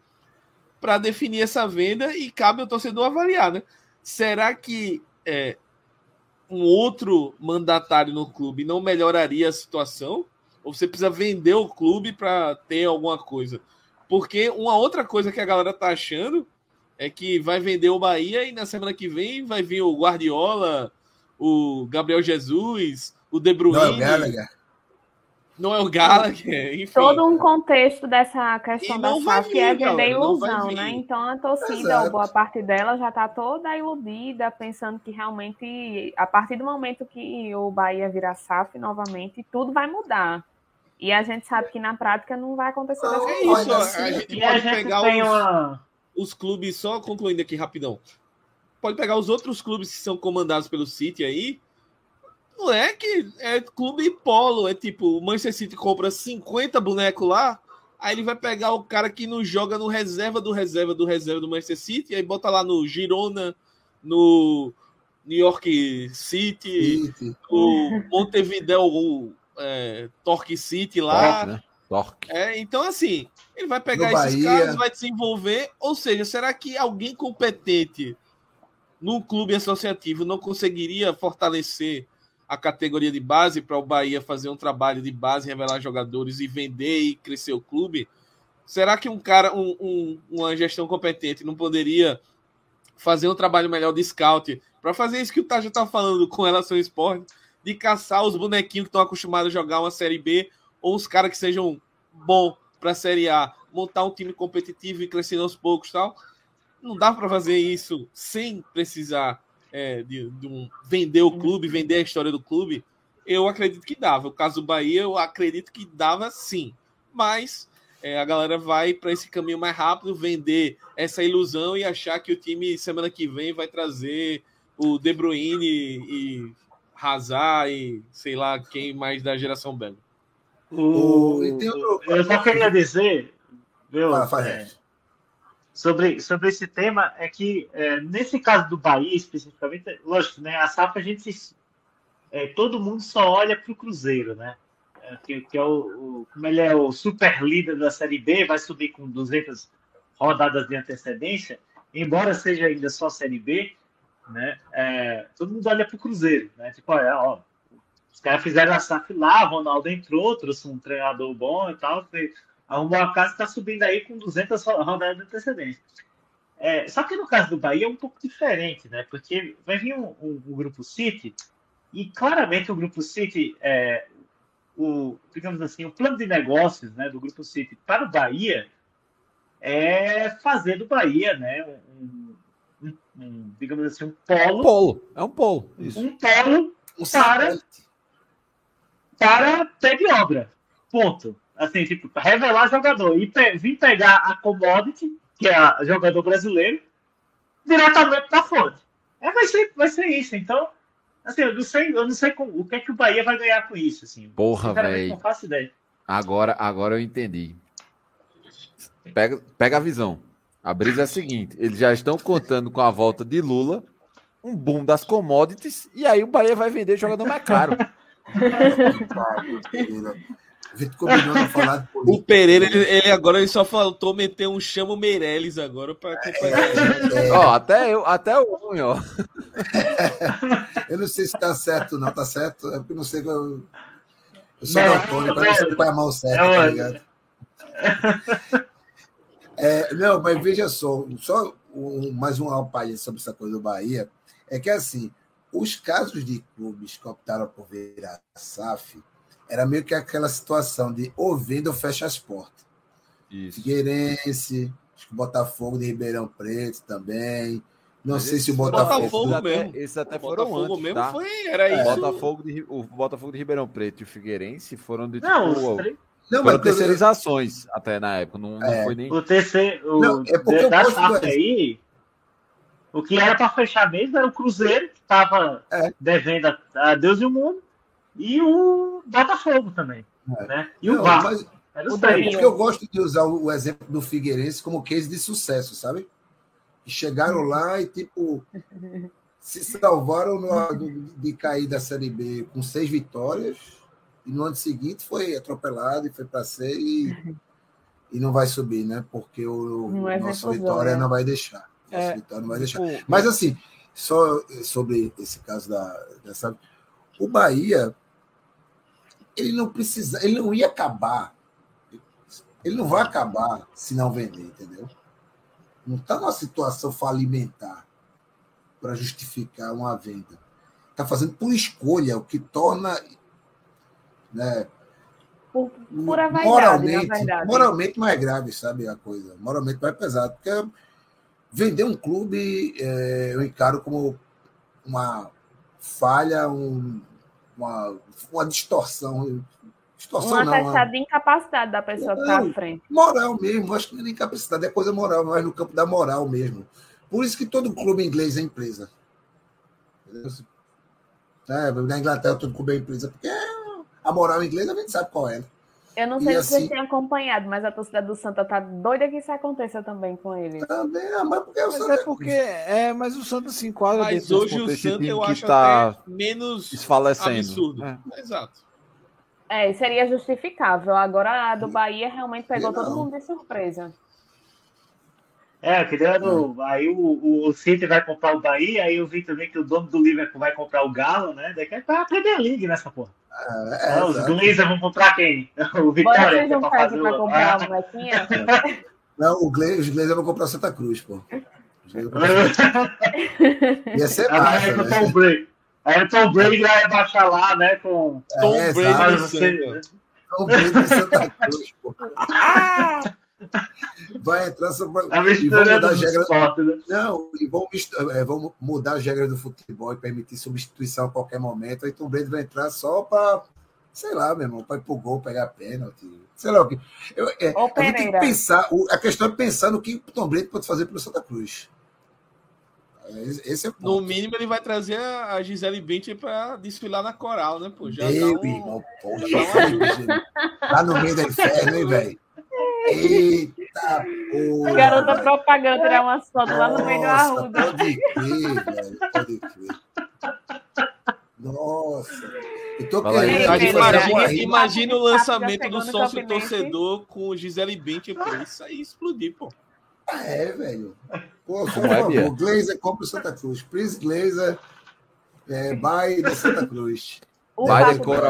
para definir essa venda e cabe ao torcedor avaliar, né? Será que é, um outro mandatário no clube não melhoraria a situação? Ou você precisa vender o clube para ter alguma coisa? Porque uma outra coisa que a galera tá achando é que vai vender o Bahia e na semana que vem vai vir o Guardiola, o Gabriel Jesus, o De Bruyne. Não, é o Gallagher. Não é o Gallagher, enfim. Todo um contexto dessa questão E da não SAF é não vai ilusão, né? Então a torcida, Exato. boa parte dela, já está toda iludida, pensando que realmente, a partir do momento que o Bahia virar SAF novamente, tudo vai mudar. E a gente sabe que na prática não vai acontecer dessa Não, É isso, assim, a gente E a pode gente pegar os, uma. os clubes, só concluindo aqui rapidão. Pode pegar os outros clubes que são comandados pelo City aí. Não é que é clube polo, é tipo, o Manchester City compra 50 bonecos lá, aí ele vai pegar o cara que não joga no reserva do reserva do reserva do Manchester City, aí bota lá no Girona, no New York City, City. o Montevideo, o é, Torque City lá. Torque, né? Torque. É, então, assim, ele vai pegar No esses Bahia. caras, vai desenvolver. Ou seja, será que alguém competente num clube associativo não conseguiria fortalecer a categoria de base para o Bahia fazer um trabalho de base, revelar jogadores e vender e crescer o clube? Será que um cara, um- um- uma gestão competente não poderia fazer um trabalho melhor de scout para fazer isso que o Taja está falando com relação ao esporte, de caçar os bonequinhos que estão acostumados a jogar uma Série B ou os caras que sejam bom para a Série A, montar um time competitivo e crescendo aos poucos tal. Não dá para fazer isso sem precisar é, de, de um, vender o clube, vender a história do clube. eu acredito que dava. O caso do Bahia, eu acredito que dava sim. Mas é, a galera vai para esse caminho mais rápido, vender essa ilusão e achar que o time semana que vem vai trazer o De Bruyne e Hazard e sei lá quem mais da geração belga. O, O- e tem outro- eu só queria dizer, viu, Fala, fala, é. Sobre, sobre esse tema é que é, nesse caso do Bahia especificamente, lógico, né, a SAF a gente é, todo mundo só olha para o Cruzeiro, né? É, que, que é o, o- como ele é o super líder da Série B, vai subir com 200 rodadas de antecedência, embora seja ainda só Série B, né? é, todo mundo olha para o Cruzeiro, né? Tipo, olha, ó, os caras fizeram a SAF lá, Ronaldo entrou, trouxe um treinador bom e tal, arrumou a casa está subindo aí com 200 ro- rodadas de antecedência. É, só que no caso do Bahia é um pouco diferente, né? Porque vai vir um, um- um grupo City e claramente o grupo City, é, o, digamos assim, o plano de negócios né, do grupo City para o Bahia é fazer do Bahia, né? Um, um- um, digamos assim, um polo, Polo. É um polo. Isso. um polo Um para para pé de obra. Ponto. Assim, tipo, revelar jogador e pe- vir pegar a commodity, que é a jogador brasileiro, diretamente da fonte. É, vai ser, vai ser isso. Então, assim, eu não sei, eu não sei com- o que é que o Bahia vai ganhar com isso, assim. Porra, velho. Não faço ideia. Agora, agora eu entendi. Pega, pega a visão. A brisa é a seguinte: eles já estão contando com a volta de Lula, um boom das commodities, e aí o Bahia vai vender jogador mais caro. A gente combinou não falar de O política. Pereira, ele, ele agora ele só faltou meter um chamo Meirelles agora para acompanhar. É, Ó, até eu, até o ruim, ó. eu não sei se tá certo ou não, tá certo? É porque eu não sei. Eu, eu sou Não, daltônico, não, eu não sei qual é a mão certa, é tá ligado? É, não, mas veja só, só um, mais um alpalhe sobre essa coisa do Bahia, é que assim, os casos de clubes que optaram por virar SAF, era meio que aquela situação de ou venda ou fecha as portas. Isso. Figueirense, acho que Botafogo de Ribeirão Preto também. Não Mas sei se o Botafogo. Botafogo até, mesmo. esses até O foram Botafogo antes, mesmo tá? foi, era O isso. Botafogo, de, o Botafogo de Ribeirão Preto e o Figueirense foram de Não, tipo, os três- Não, foram mas terceirizações até na época. Não, não É. foi nem. o terceiro, o, Não, é porque eu da SAF do- aí, o que era para fechar mesmo era o Cruzeiro, que estava É. devendo a Deus e o mundo, e o Botafogo também. É. Né? E o não, Vasco. mas o três. Davi- porque eu gosto de usar o exemplo do Figueirense como case de sucesso, sabe? Que chegaram lá e, tipo, se salvaram no, do- de cair da Série B com seis vitórias, e no ano seguinte foi atropelado e foi para C e, e não vai subir, né? Porque o, Não o é nosso confusão, Vitória né? não vai deixar. Nosso É, Vitória não vai deixar. Tipo, Mas assim, só sobre esse caso da, dessa, o Bahia, ele não precisa, ele não ia acabar. Ele não vai acabar se não vender, entendeu? Não está numa situação falimentar para justificar uma venda. Está fazendo por escolha, o que torna né, Por pura vaidade, moralmente, moralmente mais grave, sabe a coisa? Moralmente mais pesado. Porque vender um clube é, eu encaro como uma falha, um- uma, uma distorção. Distorção Um não, uma de incapacidade da pessoa Não. à frente. moral mesmo. Acho que não é nem capacidade, é coisa moral, mas no campo da moral mesmo. Por isso que todo clube inglês é empresa. É, na Inglaterra todo clube é empresa, porque a moral inglesa a gente sabe qual é. Eu não E sei se assim- vocês têm acompanhado, mas a torcida do Santa tá doida que isso aconteça também com ele. Também, ah, mas porque eu Mas sou é porque. É, mas o Santos se enquadra Mas dentro hoje o Santa eu acho tá até menos desfalecendo. absurdo. É. Exato. É, seria justificável. Agora a do Bahia realmente pegou Não. todo mundo de surpresa. É, que dando, aí o, o, o City vai comprar o Bahia, aí eu vi também que o dono do Liverpool vai comprar o Galo, né? Daqui vai a Premier League nessa porra. É, Ah, os exato. Glazers vão comprar quem? O Vitória, vocês é não fazem pra o... comprar Ah, molequinha? Não, o Gle- os Glazers vão comprar Santa Cruz, pô. Ia ser Aí massa, é né? Tom Brady. Aí o Tom Brady vai baixar lá, né? Com... Tom É, Brady você... Santa. Tom Brady Santa Cruz, pô. Vai entrar só pra... Tá e vão misturando mudar as regras. né? Não, e vão, é, vão mudar as regras do futebol e permitir substituição a qualquer momento. Aí Tom Brady vai entrar só para, sei lá, meu irmão, para ir pro gol, pegar pênalti. Sei lá o que. Eu, é, Ou a gente tem que pensar, o- a questão é pensar no que o Tom Brady pode fazer pelo Santa Cruz. Esse esse é o No mínimo, ele vai trazer a a Gisele Bündchen pra desfilar na coral, né, pô? Já Meu um- irmão, porra, já. Lá no meio do inferno, hein, velho? Eita, porra. Garota propaganda tirar umas fotos lá no meio do Nossa, arruda. Pode crer, velho. Pode crer. Nossa. Eu tô querendo imagina, uma imagina o lançamento do sócio torcedor com Gisele Bündchen, pô. Isso aí explodir, pô. É, velho. Pô, por é, favor, Glazer compra o Santa Cruz. Please, Glazer, é, buy do Santa Cruz. O do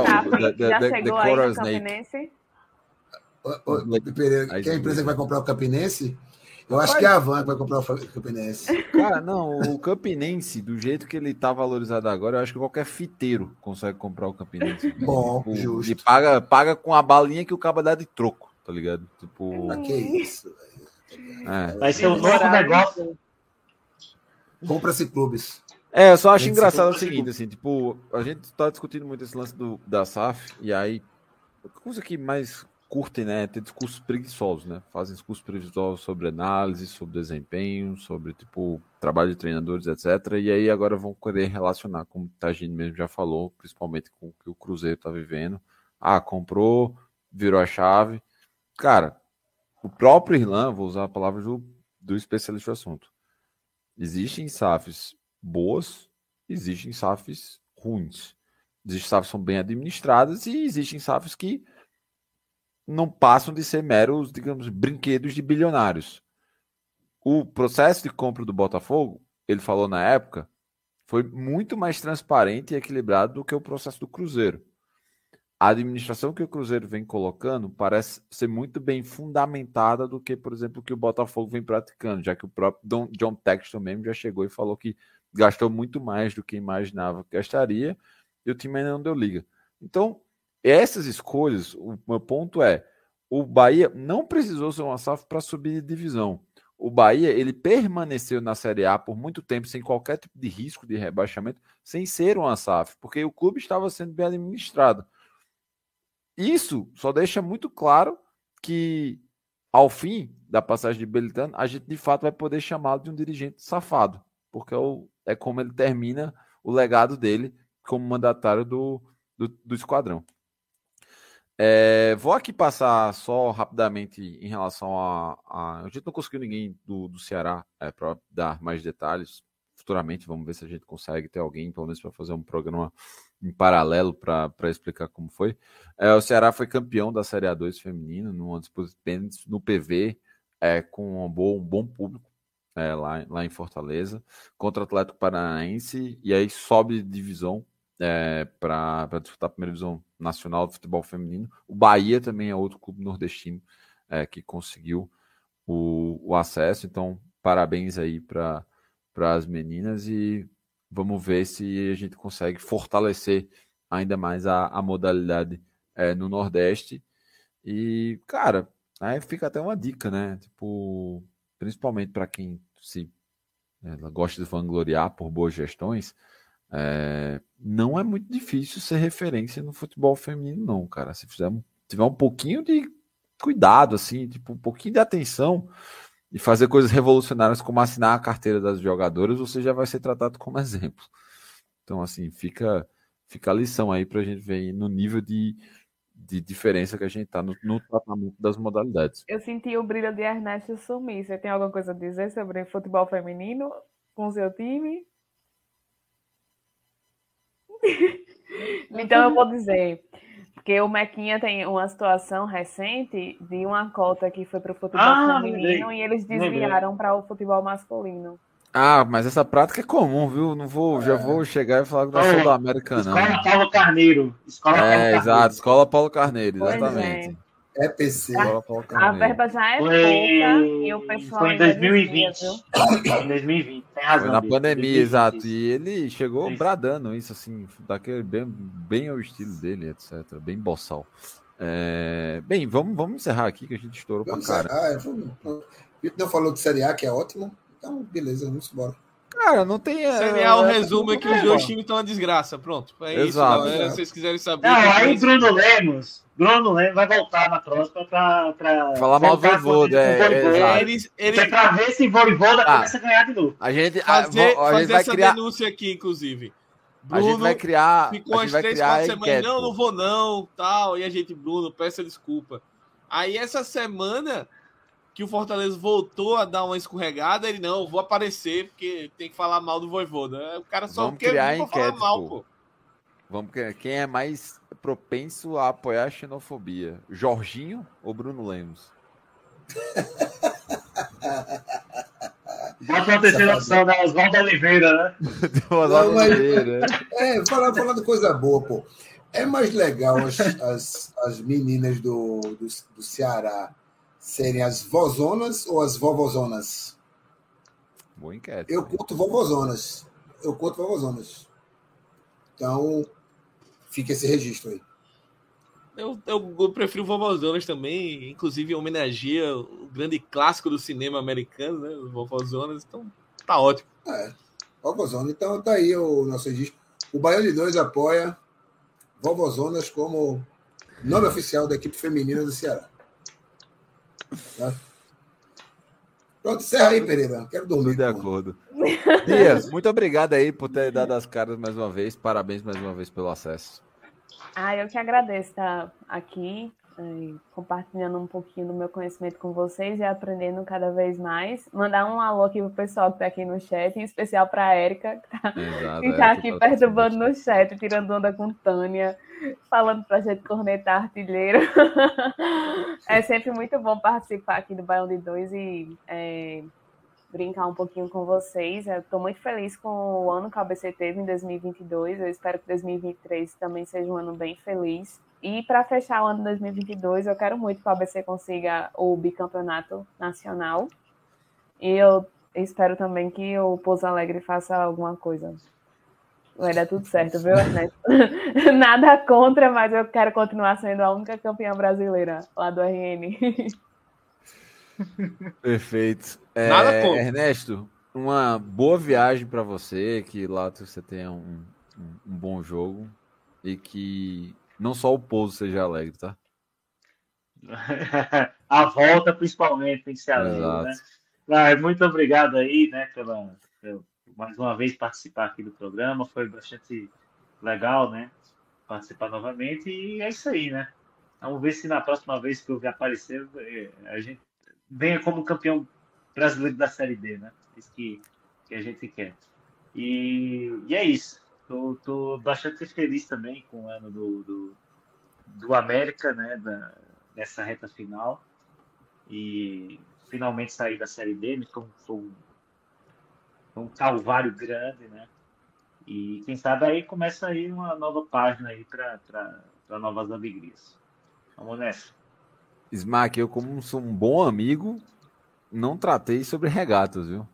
o- Cap the- the- já the- chegou the aí Coral no Snake. Pereira, Aí quem é a empresa que vai comprar o Campinense? Eu acho que é a Van que vai comprar o Campinense. Cara, não, o Campinense, do jeito que ele tá valorizado agora, eu acho que qualquer fiteiro consegue comprar o Campinense. Bom, Tipo, justo. E paga, paga com a balinha que o cabo dá de troco, tá ligado? Tipo. Mas que isso, velho. É, Vai ser o novo negócio. Compra-se clubes. É, eu só acho engraçado o seguinte, assim, tipo, a gente tá discutindo muito esse lance do, da SAF, e aí, coisa que mais curtem, né, ter discursos preguiçosos, né? Fazem discursos preguiçosos sobre análise, sobre desempenho, sobre, tipo, trabalho de treinadores, etc. E aí agora vão querer relacionar, como o Tagino mesmo já falou, principalmente com o que o Cruzeiro tá vivendo. Ah, comprou, virou a chave. Cara, o próprio Irlan, vou usar a palavra do, do especialista do assunto. Existem SAFs boas, existem SAFs ruins. Existem SAFs que são bem administradas e existem SAFs que não passam de ser meros, digamos, brinquedos de bilionários. O processo de compra do Botafogo, ele falou na época, foi muito mais transparente e equilibrado do que o processo do Cruzeiro. A administração que o Cruzeiro vem colocando parece ser muito bem fundamentada do que, por exemplo, que o Botafogo vem praticando, já que o próprio Don- John Texton mesmo já chegou e falou que gastou muito mais do que imaginava que gastaria e o time ainda não deu liga. Então, essas escolhas, o meu ponto é, o Bahia não precisou ser uma SAF para subir de divisão. O Bahia, ele permaneceu na Série A por muito tempo sem qualquer tipo de risco de rebaixamento, sem ser uma SAF, porque o clube estava sendo bem administrado. Isso só deixa muito claro que, ao fim da passagem de Belitano, a gente de fato vai poder chamá-lo de um dirigente safado, porque é, é como ele termina o legado dele como mandatário do, do, do esquadrão. É, vou aqui passar só rapidamente em relação a. a- a gente não conseguiu ninguém do, do Ceará para dar mais detalhes. Futuramente, vamos ver se a gente consegue ter alguém, pelo menos para fazer um programa em paralelo para explicar como foi. É, o Ceará foi campeão da Série A2 feminino, numa no PV, é, com um bom, um bom público é, lá, lá em Fortaleza, contra o Atlético Paranaense, e aí sobe de divisão é, para disputar a primeira divisão nacional do futebol feminino. O Bahia também é outro clube nordestino é, que conseguiu o, o acesso, então parabéns aí para as meninas e vamos ver se a gente consegue fortalecer ainda mais a, a modalidade é, no Nordeste. E, cara, aí fica até uma dica, né? Tipo, principalmente para quem se é, gosta de vangloriar por boas gestões, é, não é muito difícil ser referência no futebol feminino, não, cara. Se fizer, tiver um pouquinho de cuidado, assim, tipo, um pouquinho de atenção e fazer coisas revolucionárias como assinar a carteira das jogadoras, você já vai ser tratado como exemplo. Então, assim, fica, fica a lição aí pra gente ver no nível de, de diferença que a gente tá no, no tratamento das modalidades. Eu senti o brilho de Ernesto sumir. Você tem alguma coisa a dizer sobre futebol feminino com seu time? então eu vou dizer. Porque o Mequinha tem uma situação recente de uma cota que foi para o futebol Ah, feminino e eles desviaram para o futebol masculino. Ah, mas essa prática é comum, viu? Não vou, já vou chegar e falar que não sou É. da América, não. Escola Paulo Carneiro. Escola Paulo É, Carneiro. exato. Escola Paulo Carneiro, Pois exatamente. É PC. A Carneiro. verba já é Foi- pouca e o pessoal Foi em ainda 2020. desvia, viu? Em 2020. Tem razão. Foi na Bia. pandemia, 2020. exato. E ele chegou Isso. bradando isso, assim, daquele bem, bem ao estilo dele, etc. Bem boçal. É, Bem, vamos, vamos encerrar aqui que a gente estourou Vamos pra cara. é, vamos- O Vitor não falou de Série A, que é ótimo. Então, beleza, vamos embora. Cara, não tem. é, Seria o é, resumo é que os é, dois times estão uma desgraça. Pronto. É isso, Exato. galera. Se vocês quiserem saber. Não, aí depois- Bruno Lemos, Bruno Lemos vai voltar na próxima pra. pra Falar mal do Voivoda, é, eles é pra ver se Voivoda Ah. começa a ganhar de novo. A gente, a, fazer, a gente fazer vai essa criar. denúncia aqui, inclusive. A gente Bruno vai criar. ficou a gente vai três, criar quatro semanas. enquete, Não, não vou não, tal. E a gente, Bruno, peça desculpa. Aí essa semana que o Fortaleza voltou a dar uma escorregada, ele não, vou aparecer porque tem que falar mal do Voivoda. O cara só Vamos quer criar falar mal, pô. pô. Vamos. Quem é mais propenso a apoiar a xenofobia? Jorginho ou Bruno Lemos? Bota uma terceira opção da Oswaldo Oliveira, né? Não, mas- Oliveira. É, falar, falar de coisa boa, pô. É mais legal as, as, as meninas do, do, do Ceará serem as vozonas ou as vovozonas? Boa enquete. Eu curto vovozonas. Eu curto vovozonas. Então, fica esse registro aí. Eu, eu, eu prefiro Vovozonas também, inclusive homenageia o grande clássico do cinema americano, né? Os Vovozonas, então tá ótimo. É, vovozona. Então, tá aí o nosso registro. O Baiano de Dois apoia vovozonas como nome oficial da equipe feminina do Ceará. Tá? Pronto, encerra aí, Pereira. Quero dormir. Tudo de pô. acordo. Dias, muito obrigado aí por ter dado as caras mais uma vez. Parabéns mais uma vez pelo acesso. Ah, eu que agradeço estar aqui, eh, compartilhando um pouquinho do meu conhecimento com vocês e aprendendo cada vez mais. Mandar um alô aqui pro pessoal que está aqui no chat, em especial para a Érica, que está é, tá aqui tá- perturbando no chat, tirando onda com Tânia, falando pra gente cornetar artilheiro. é sempre muito bom participar aqui do Baião de Dois e é, brincar um pouquinho com vocês. Eu estou muito feliz com o ano que a ABC teve em 2022. Eu espero que 2023 também seja um ano bem feliz. E para fechar o ano de 2022, eu quero muito que o ABC consiga o bicampeonato nacional. E eu espero também que o Pouso Alegre faça alguma coisa. Vai dar tudo certo, viu, Ernesto? Nada contra, mas eu quero continuar sendo a única campeã brasileira lá do RN. Perfeito. É, Nada contra. Ernesto, uma boa viagem para você, que lá você tenha um, um, um bom jogo e que não só o pouso seja alegre, tá? a volta, principalmente, tem que ser alegre, Exato. né? Mas muito obrigado aí, né, pela, pela- mais uma vez participar aqui do programa. Foi bastante legal, né? Participar novamente. E é isso aí, né? Vamos ver se na próxima vez que eu vier aparecer, eh, a gente venha como campeão brasileiro da Série B, né? Isso que, que a gente quer. E, e é isso. Tô, tô bastante feliz também com o ano do, do, do América, né? Da, nessa reta final. E finalmente sair da Série B, né? Foi um, um calvário grande, né? E quem sabe aí começa aí uma nova página aí para novas alegrias. Vamos nessa. Smack, eu como sou um bom amigo, não tratei sobre regatas, viu?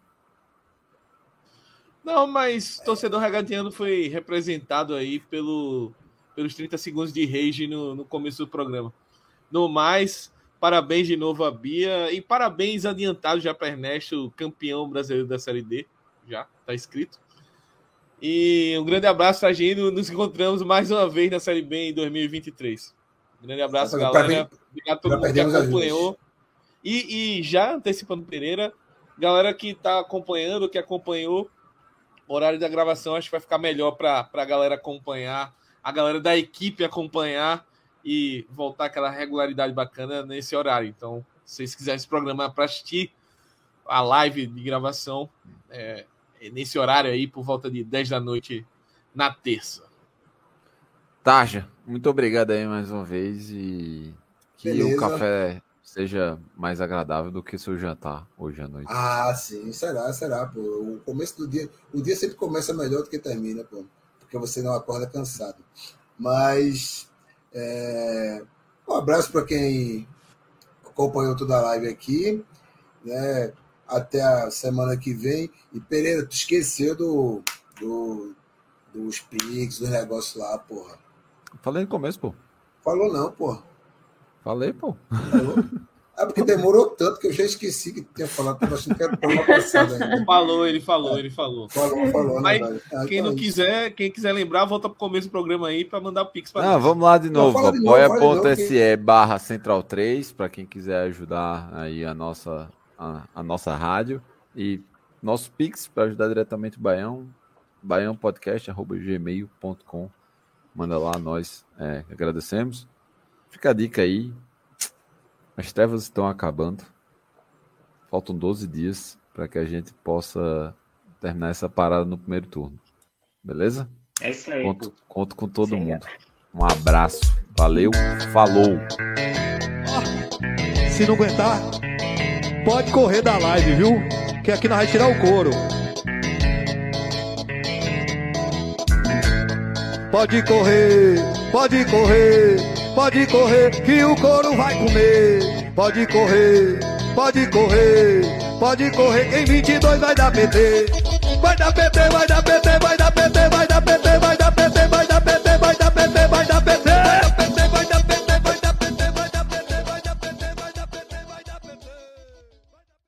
Não, mas torcedor regateando foi representado aí pelo, pelos 30 segundos de rage no, no começo do programa. No mais, parabéns de novo a Bia e parabéns adiantado já para Ernesto, campeão brasileiro da Série D. Já, tá escrito. E um grande abraço pra gente. Nos encontramos mais uma vez na Série B em 2023. Um grande abraço, Pra- galera. pra- Obrigado a todo mundo que acompanhou. E, e já antecipando Pereira, galera que tá acompanhando, que acompanhou, horário da gravação acho que vai ficar melhor para a galera acompanhar, a galera da equipe acompanhar e voltar aquela regularidade bacana nesse horário. Então, se vocês quiserem se programar para assistir a live de gravação, é, é nesse horário aí, por volta de 10 da noite na terça. Tarja, muito obrigado aí mais uma vez e que Beleza. o café seja mais agradável do que seu jantar hoje à noite. Ah, sim, será, será, pô. O começo do dia, o dia sempre começa melhor do que termina, pô. Porque você não acorda cansado. Mas é, um abraço para quem acompanhou toda a live aqui, né? Até a semana que vem. E Pereira, tu esqueceu do, do dos Pix, do negócio lá, porra. Falei no começo, pô. Falou não, porra. Falei, pô. Falou? Ah, porque demorou tanto que eu já esqueci que tinha falado. Tava achando que era programa passado ainda. Falou, ele falou, ele falou. Falou, falou, Mas né? Ah, Quem então não é isso. quiser, quem quiser lembrar, volta pro começo do programa aí pra mandar pix pra Não, nós. vamos lá de novo, apoia.se barra Central 3, para quem quiser ajudar aí a nossa, a, a nossa rádio. E nosso Pix para ajudar diretamente o Baião, baiãopodcast.gmail.com. Manda lá, nós é, agradecemos. Fica a dica aí. As trevas estão acabando. Faltam 12 dias para que a gente possa terminar essa parada no primeiro turno. Beleza? É isso aí. Conto, conto com todo Sim, mundo. Um abraço. Valeu. Falou. Se não aguentar, pode correr da live, viu? Que aqui nós vai tirar o couro. Pode correr, pode correr, Pode correr que o couro vai comer. Pode correr, pode correr, pode correr. Em 22 vai dar PT. Vai dar PT, vai dar PT, vai dar PT, vai dar PT, vai dar PT, vai dar PT.